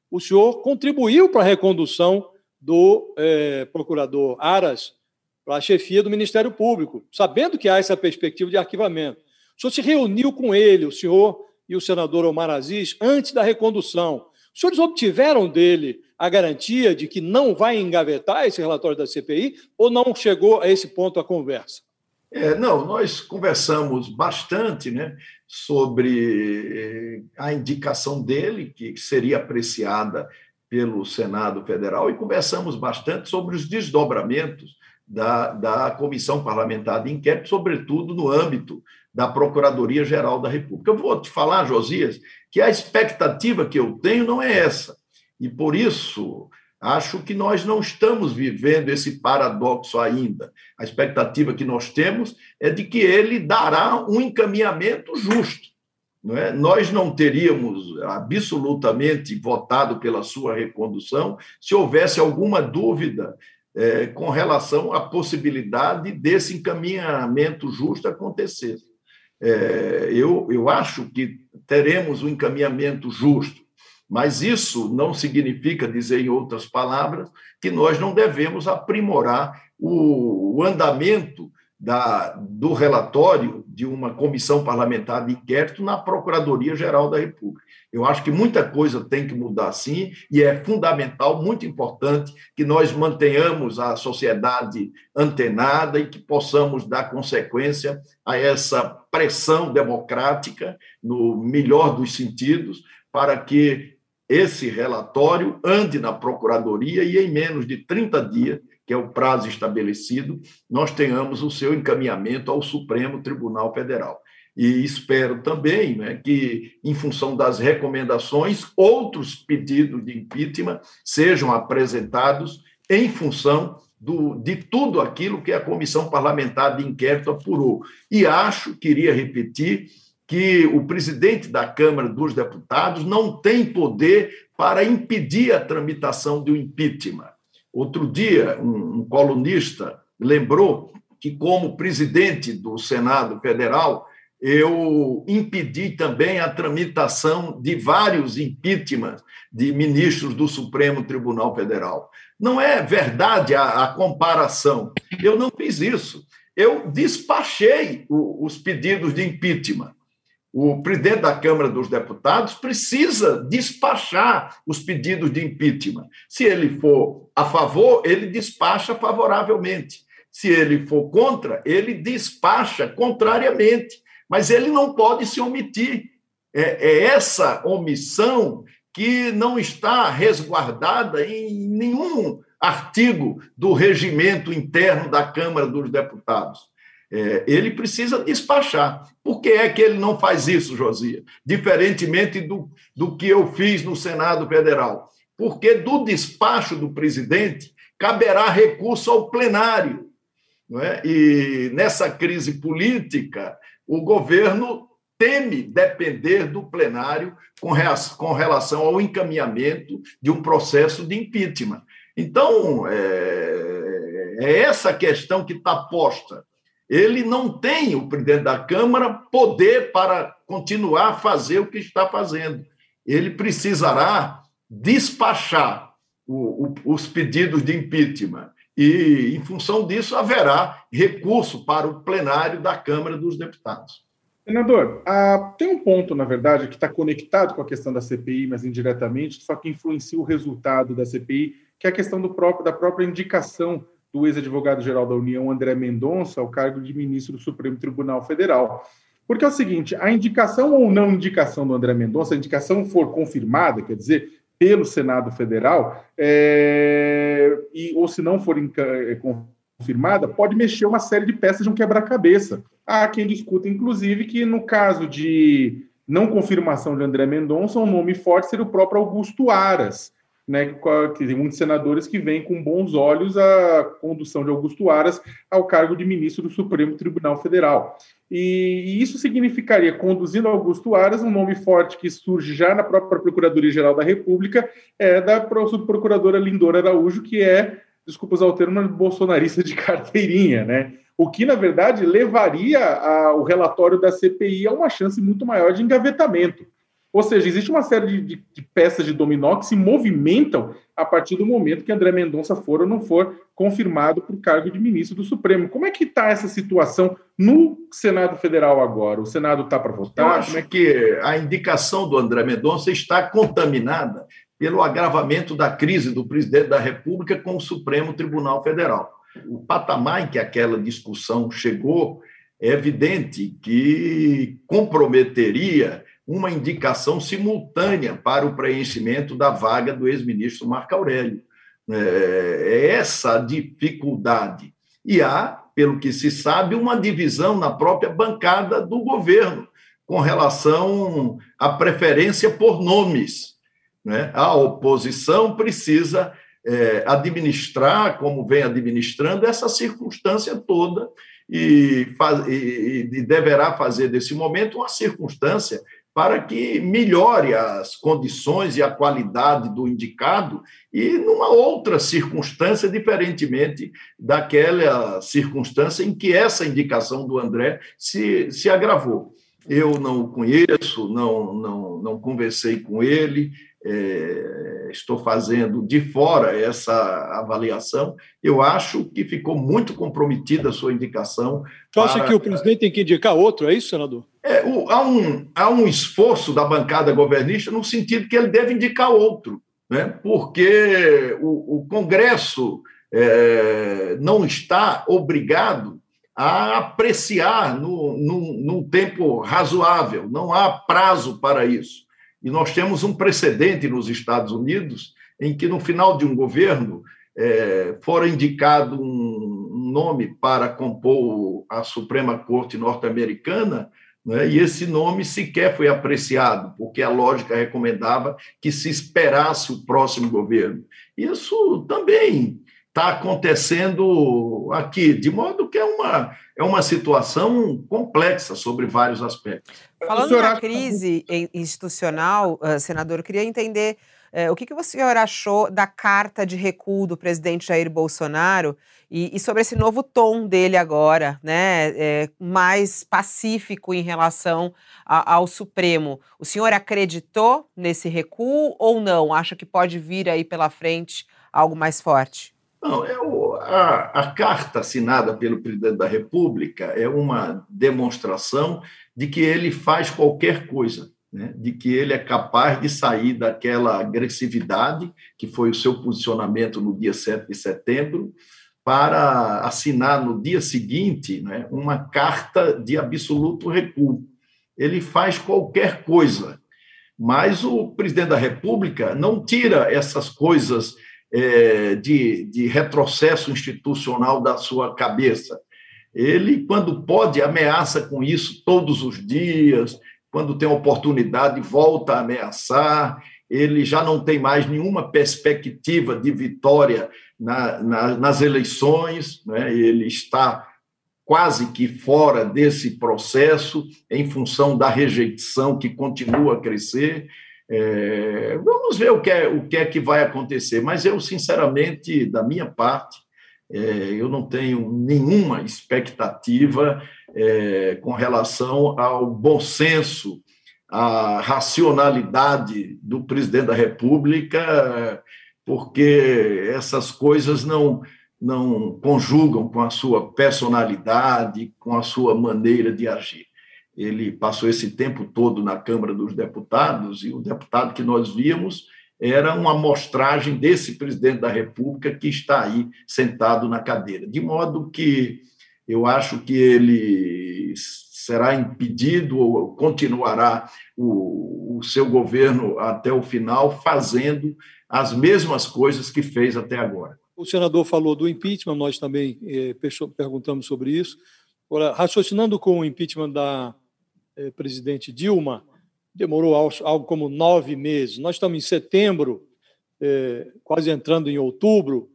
o senhor contribuiu para a recondução do é, procurador Aras para a chefia do Ministério Público, sabendo que há essa perspectiva de arquivamento. O senhor se reuniu com ele, o senhor e o senador Omar Aziz, antes da recondução. Os senhores obtiveram dele a garantia de que não vai engavetar esse relatório da CPI ou não chegou a esse ponto a conversa? É, não, nós conversamos bastante né, sobre eh, a indicação dele, que seria apreciada pelo Senado Federal, e conversamos bastante sobre os desdobramentos da, da Comissão Parlamentar de Inquérito, sobretudo no âmbito da Procuradoria-Geral da República. Eu vou te falar, Josias, que a expectativa que eu tenho não é essa. E por isso Acho que nós não estamos vivendo esse paradoxo ainda. A expectativa que nós temos é de que ele dará um encaminhamento justo. Não é? Nós não teríamos absolutamente votado pela sua recondução se houvesse alguma dúvida é, com relação à possibilidade desse encaminhamento justo acontecer. É, eu, eu acho que teremos um encaminhamento justo mas isso não significa dizer, em outras palavras, que nós não devemos aprimorar o, o andamento da, do relatório de uma comissão parlamentar de inquérito na Procuradoria-Geral da República. Eu acho que muita coisa tem que mudar sim, e é fundamental, muito importante, que nós mantenhamos a sociedade antenada e que possamos dar consequência a essa pressão democrática, no melhor dos sentidos, para que esse relatório ande na Procuradoria e, em menos de 30 dias, que é o prazo estabelecido, nós tenhamos o seu encaminhamento ao Supremo Tribunal Federal. E espero também né, que, em função das recomendações, outros pedidos de impeachment sejam apresentados em função do, de tudo aquilo que a Comissão Parlamentar de Inquérito apurou. E acho, queria repetir, que o presidente da Câmara dos Deputados não tem poder para impedir a tramitação do impeachment. Outro dia, um, colunista lembrou que, como presidente do Senado Federal, eu impedi também a tramitação de vários impeachments de ministros do Supremo Tribunal Federal. Não é verdade a, a comparação. Eu não fiz isso. Eu despachei o, os pedidos de impeachment o presidente da Câmara dos Deputados precisa despachar os pedidos de impeachment. Se ele for a favor, ele despacha favoravelmente. Se ele for contra, ele despacha contrariamente. Mas ele não pode se omitir. É, é essa omissão que não está resguardada em nenhum artigo do regimento interno da Câmara dos Deputados. É, ele precisa despachar. Por que é que ele não faz isso, Josia? Diferentemente do, do que eu fiz no Senado Federal. Porque do despacho do presidente caberá recurso ao plenário. Não é? E nessa crise política, o governo teme depender do plenário com, com relação ao encaminhamento de um processo de impeachment. Então, é, é essa questão que está posta ele não tem, o presidente da Câmara, poder para continuar a fazer o que está fazendo. Ele precisará despachar o, o, os pedidos de impeachment. E, em função disso, haverá recurso para o plenário da Câmara dos Deputados. Senador, ah, tem um ponto, na verdade, que está conectado com a questão da CPI, mas indiretamente, só que influencia o resultado da CPI, que é a questão próprio, da própria indicação do ex-advogado-geral da União, André Mendonça, ao cargo de ministro do Supremo Tribunal Federal. Porque é o seguinte, a indicação ou não indicação do André Mendonça, a indicação for confirmada, quer dizer, pelo Senado Federal, é, e, ou se não for é, confirmada, pode mexer uma série de peças de um quebra-cabeça. Há quem discuta, inclusive, que no caso de não confirmação de André Mendonça, um nome forte seria o próprio Augusto Aras, né, que tem muitos senadores que veem com bons olhos a condução de Augusto Aras ao cargo de ministro do Supremo Tribunal Federal. E, e isso significaria, conduzindo Augusto Aras, um nome forte que surge já na própria Procuradoria-Geral da República, é da subprocuradora Lindora Araújo, que é, desculpa usar o termo, bolsonarista de <laughs> carteirinha, né? O que, na verdade, levaria a, o relatório da CPI a uma chance muito maior de engavetamento. Ou seja, existe uma série de, de, de, peças de dominó que se movimentam a partir do momento que André Mendonça for ou não for confirmado para o cargo de ministro do Supremo. Como é que está essa situação no Senado Federal agora? O Senado está para votar? Eu acho é que... que a indicação do André Mendonça está contaminada pelo agravamento da crise do presidente da República com o Supremo Tribunal Federal. O patamar em que aquela discussão chegou é evidente que comprometeria uma indicação simultânea para o preenchimento da vaga do ex-ministro Marco Aurélio. É, é essa dificuldade. E há, pelo que se sabe, uma divisão na própria bancada do governo com relação à preferência por nomes. Né? A oposição precisa é, administrar, como vem administrando, essa circunstância toda e deverá fazer desse momento uma circunstância para que melhore as condições e a qualidade do indicado e numa outra circunstância, diferentemente daquela circunstância em que essa indicação do André se, se agravou. Eu não o conheço, não, não, não conversei com ele, é, estou fazendo de fora essa avaliação. Eu acho que ficou muito comprometida a sua indicação. Você acha para... que o presidente tem que indicar outro, é isso, senador? É, o, há, um, há um esforço da bancada governista no sentido que ele deve indicar outro, né? porque o, o Congresso é, não está obrigado a apreciar no, no, num tempo razoável, não há prazo para isso. E nós temos um precedente nos Estados Unidos em que, no final de um governo, é, fora indicado um, nome para compor a Suprema Corte norte-americana, né, e esse nome sequer foi apreciado, porque a lógica recomendava que se esperasse o próximo governo. Isso também está acontecendo aqui, de modo que é uma, é uma situação complexa sobre vários aspectos. Falando na crise institucional, uh, senador, eu queria entender uh, o que, que o senhor achou da carta de recuo do presidente Jair Bolsonaro e, e sobre esse novo tom dele agora, né, é, mais pacífico em relação a, ao Supremo. O senhor acreditou nesse recuo ou não? Acha que pode vir aí pela frente algo mais forte? Não, é o, a, a, carta assinada pelo presidente da República é uma demonstração de que ele faz qualquer coisa, né? de que ele é capaz de sair daquela agressividade, que foi o seu posicionamento no dia 7 de setembro, para assinar no dia seguinte né, uma carta de absoluto recuo. Ele faz qualquer coisa, mas o presidente da República não tira essas coisas é, de, de retrocesso institucional da sua cabeça. Ele, quando pode, ameaça com isso todos os dias, quando tem oportunidade, volta a ameaçar. Ele já não tem mais nenhuma perspectiva de vitória na, na, nas eleições, né? ele está quase que fora desse processo, em função da rejeição que continua a crescer. É, vamos ver o que, é, o que é que vai acontecer, mas eu, sinceramente, da minha parte, é, eu não tenho nenhuma expectativa é, com relação ao bom senso, à racionalidade do presidente da República, porque essas coisas não, não conjugam com a sua personalidade, com a sua maneira de agir ele passou esse tempo todo na Câmara dos Deputados, e o deputado que nós víamos era uma amostragem desse presidente da República que está aí sentado na cadeira. De modo que eu acho que ele será impedido ou continuará o, o seu governo até o final fazendo as mesmas coisas que fez até agora. O senador falou do impeachment, nós também eh, perguntamos sobre isso. Agora, raciocinando com o impeachment da presidente Dilma, demorou algo como nove meses. Nós estamos em setembro é, quase entrando em outubro,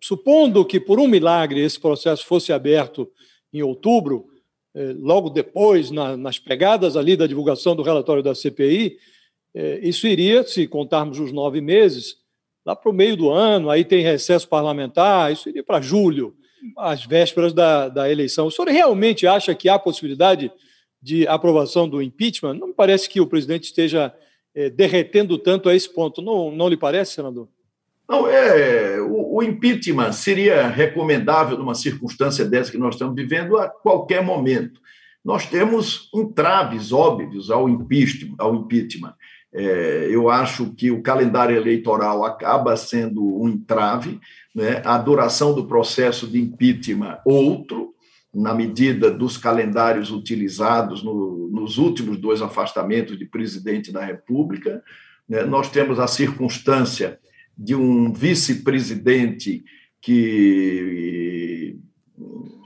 supondo que por um milagre esse processo fosse aberto em outubro, logo depois, na, nas pegadas ali da divulgação do relatório da CPI, isso iria, se contarmos os nove meses, lá para o meio do ano, aí tem recesso parlamentar, isso iria para julho, às vésperas da, da eleição. O senhor realmente acha que há possibilidade de aprovação do impeachment? Não me parece que o presidente esteja é, derretendo tanto a esse ponto. Não, não lhe parece, senador? Não, é, o, o, impeachment seria recomendável numa circunstância dessa que nós estamos vivendo a qualquer momento. Nós temos entraves óbvios ao impeachment. Ao impeachment. É, eu acho que o calendário eleitoral acaba sendo um entrave, né? a duração do processo de impeachment, outro, na medida dos calendários utilizados no, nos últimos dois afastamentos de presidente da República. Né? Nós temos a circunstância de um vice-presidente que,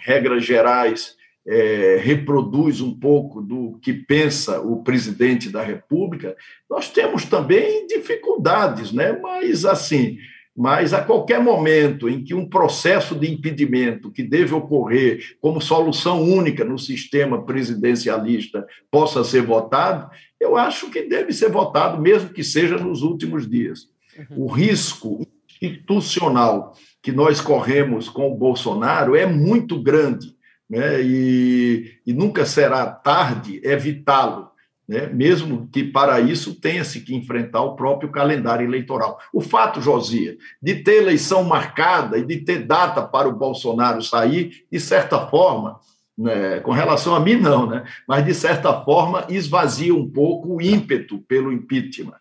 regras gerais, é, reproduz um pouco do que pensa o presidente da República, nós temos também dificuldades, né? mas assim, mas a qualquer momento em que um processo de impedimento que deve ocorrer como solução única no sistema presidencialista possa ser votado, eu acho que deve ser votado, mesmo que seja nos últimos dias. Uhum. O risco institucional que nós corremos com o Bolsonaro é muito grande, né? e, e nunca será tarde evitá-lo né? mesmo que para isso tenha-se que enfrentar o próprio calendário eleitoral. O fato, Josia, de ter eleição marcada e de ter data para o Bolsonaro sair, de certa forma, né, com relação a mim, não, né, mas de certa forma esvazia um pouco o ímpeto pelo impeachment.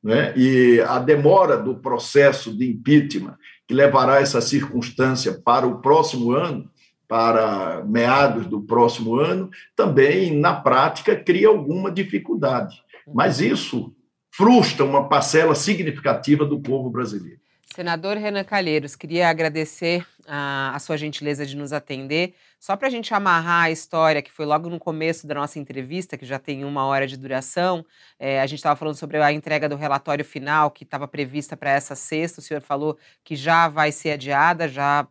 Né, e a demora do processo de impeachment, que levará essa circunstância para o próximo ano, para meados do próximo ano, também, na prática, cria alguma dificuldade. Mas isso frustra uma parcela significativa do povo brasileiro. Senador Renan Calheiros, queria agradecer a, a sua gentileza de nos atender. Só para a gente amarrar a história, que foi logo no começo da nossa entrevista, que já tem uma hora de duração, é, a gente estava falando sobre a entrega do relatório final, que estava prevista para essa sexta. O senhor falou que já vai ser adiada, já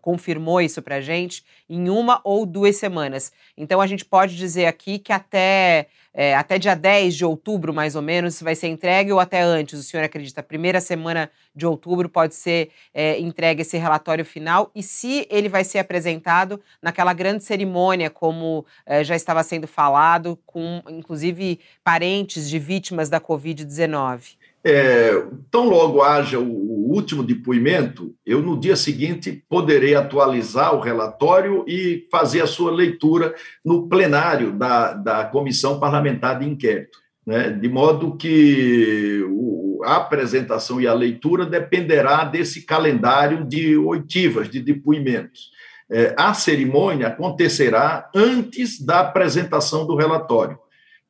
confirmou isso para a gente em uma ou duas semanas. Então a gente pode dizer aqui que até, é, até dia 10 de outubro, mais ou menos, vai ser entregue ou até antes, o senhor acredita? Primeira semana de outubro pode ser é, entregue esse relatório final e se ele vai ser apresentado naquela grande cerimônia, como é, já estava sendo falado, com inclusive parentes de vítimas da Covid-19. É, tão logo haja o, o, último depoimento, eu no dia seguinte poderei atualizar o relatório e fazer a sua leitura no plenário da, da Comissão Parlamentar de Inquérito. Né? De modo que o, a apresentação e a leitura dependerá desse calendário de oitivas, de depoimentos. É, a cerimônia acontecerá antes da apresentação do relatório.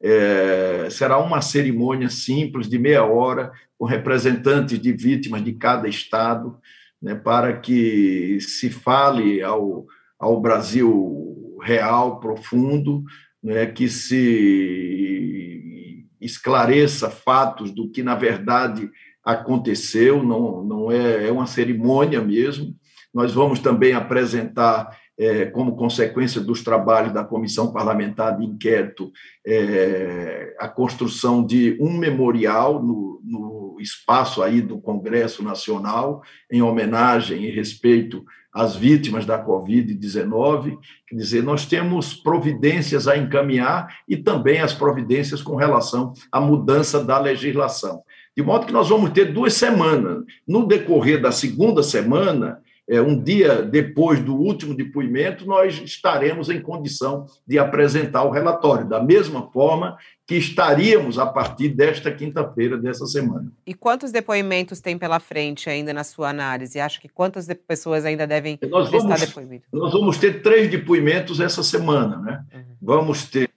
É, será uma cerimônia simples, de meia hora, com representantes de vítimas de cada estado, né, para que se fale ao, ao Brasil real, profundo, né, que se esclareça fatos do que, na verdade, aconteceu, não, não é, é uma cerimônia mesmo. Nós vamos também apresentar é, como consequência dos trabalhos da Comissão Parlamentar de Inquérito, é, a construção de um memorial no, no, espaço aí do Congresso Nacional, em homenagem e respeito às vítimas da Covid-19. Quer dizer, nós temos providências a encaminhar e também as providências com relação à mudança da legislação. De modo que nós vamos ter duas semanas. No decorrer da segunda semana, um dia depois do último depoimento, nós estaremos em condição de apresentar o relatório, da mesma forma que estaríamos a partir desta quinta-feira dessa semana. E quantos depoimentos tem pela frente ainda na sua análise? Acha que quantas pessoas ainda devem nós prestar depoimento? Nós vamos ter três depoimentos essa semana, né? Uhum. Vamos ter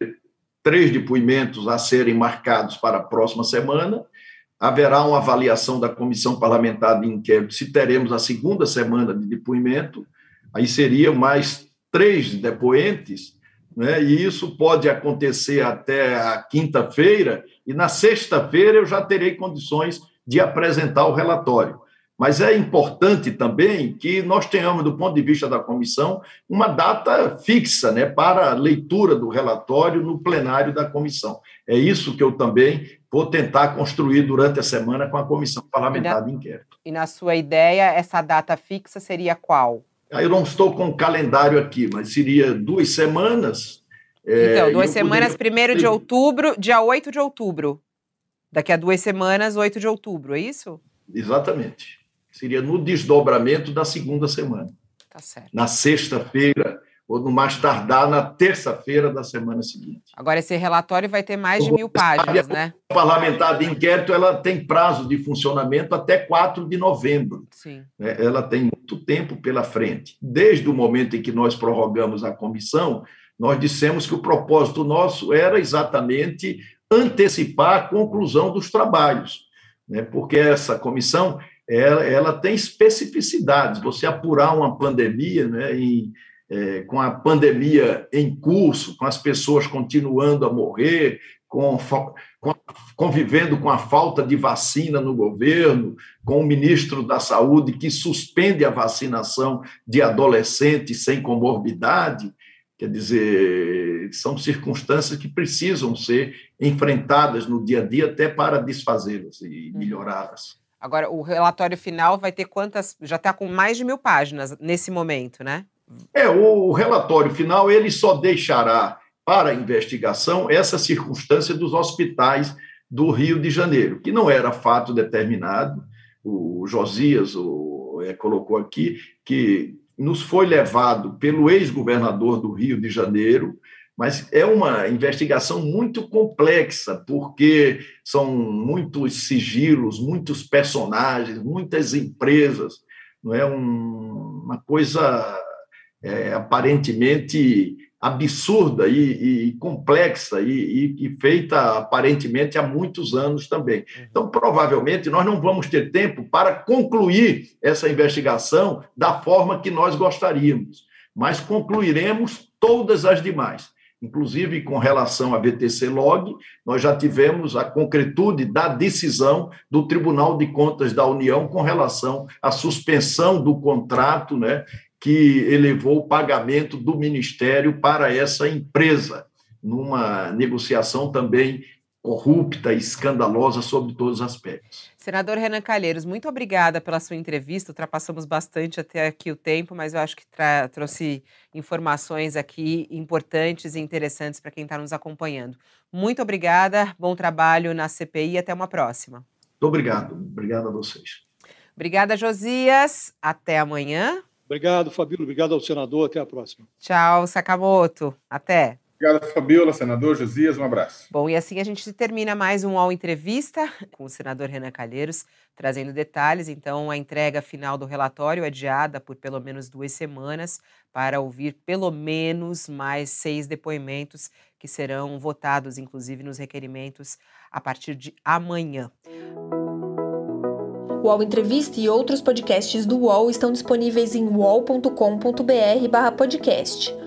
três depoimentos a serem marcados para a próxima semana haverá uma avaliação da comissão parlamentar de inquérito se teremos a segunda semana de depoimento, aí seriam mais três depoentes, né? e isso pode acontecer até a quinta-feira, e na sexta-feira eu já terei condições de apresentar o relatório. Mas é importante também que nós tenhamos, do ponto de vista da comissão, uma data fixa né, para a leitura do relatório no plenário da comissão. É isso que eu também vou tentar construir durante a semana com a comissão parlamentar de inquérito. E na sua ideia, essa data fixa seria qual? Eu não estou com o calendário aqui, mas seria duas semanas. É, então, duas semanas, primeiro de outubro, dia 8 de outubro. Daqui a duas semanas, 8 de outubro, é isso? Exatamente seria no desdobramento da segunda semana. Tá certo. Na sexta-feira, ou no mais tardar na terça-feira da semana seguinte. Agora, esse relatório vai ter mais de mil páginas, né? A parlamentar de inquérito ela tem prazo de funcionamento até 4 de novembro. Sim. Né? Ela tem muito tempo pela frente. Desde o momento em que nós prorrogamos a comissão, nós dissemos que o propósito nosso era exatamente antecipar a conclusão dos trabalhos, né? porque essa comissão ela, ela tem especificidades. Você apurar uma pandemia, né, em, é, com a pandemia em curso, com as pessoas continuando a morrer, com, com, convivendo com a falta de vacina no governo, com o ministro da Saúde que suspende a vacinação de adolescentes sem comorbidade. Quer dizer, são circunstâncias que precisam ser enfrentadas no dia a dia até para desfazê-las e uhum. melhorá-las. Agora, o relatório final vai ter quantas. Já está com mais de mil páginas nesse momento, né? É, o relatório final ele só deixará para investigação essa circunstância dos hospitais do Rio de Janeiro, que não era fato determinado. O Josias o, é, colocou aqui que nos foi levado pelo ex-governador do Rio de Janeiro mas é uma investigação muito complexa, porque são muitos sigilos, muitos personagens, muitas empresas, não é um, uma coisa é, aparentemente absurda e, e complexa e, e, feita aparentemente há muitos anos também. Então, provavelmente, nós não vamos ter tempo para concluir essa investigação da forma que nós gostaríamos, mas concluiremos todas as demais. Inclusive, com relação à VTC Log, nós já tivemos a concretude da decisão do Tribunal de Contas da União com relação à suspensão do contrato, né, que elevou o pagamento do Ministério para essa empresa, numa negociação também corrupta e escandalosa sobre todos os aspectos. Senador Renan Calheiros, muito obrigada pela sua entrevista. Ultrapassamos bastante até aqui o tempo, mas eu acho que trouxe informações aqui importantes e interessantes para quem está nos acompanhando. Muito obrigada, bom trabalho na CPI e até uma próxima. Muito obrigado. Obrigado a vocês. Obrigada, Josias. Até amanhã. Obrigado, Fabíola. Obrigado ao senador. Até a próxima. Tchau, Sakamoto. Até. Obrigado, Fabiola, senador Josias, um abraço. Bom, e assim a gente termina mais um UOL Entrevista com o senador Renan Calheiros, trazendo detalhes. Então, a entrega final do relatório é adiada por pelo menos duas semanas para ouvir pelo menos mais seis depoimentos que serão votados, inclusive, nos requerimentos a partir de amanhã. O UOL Entrevista e outros podcasts do UOL estão disponíveis em uol.com.br/podcast.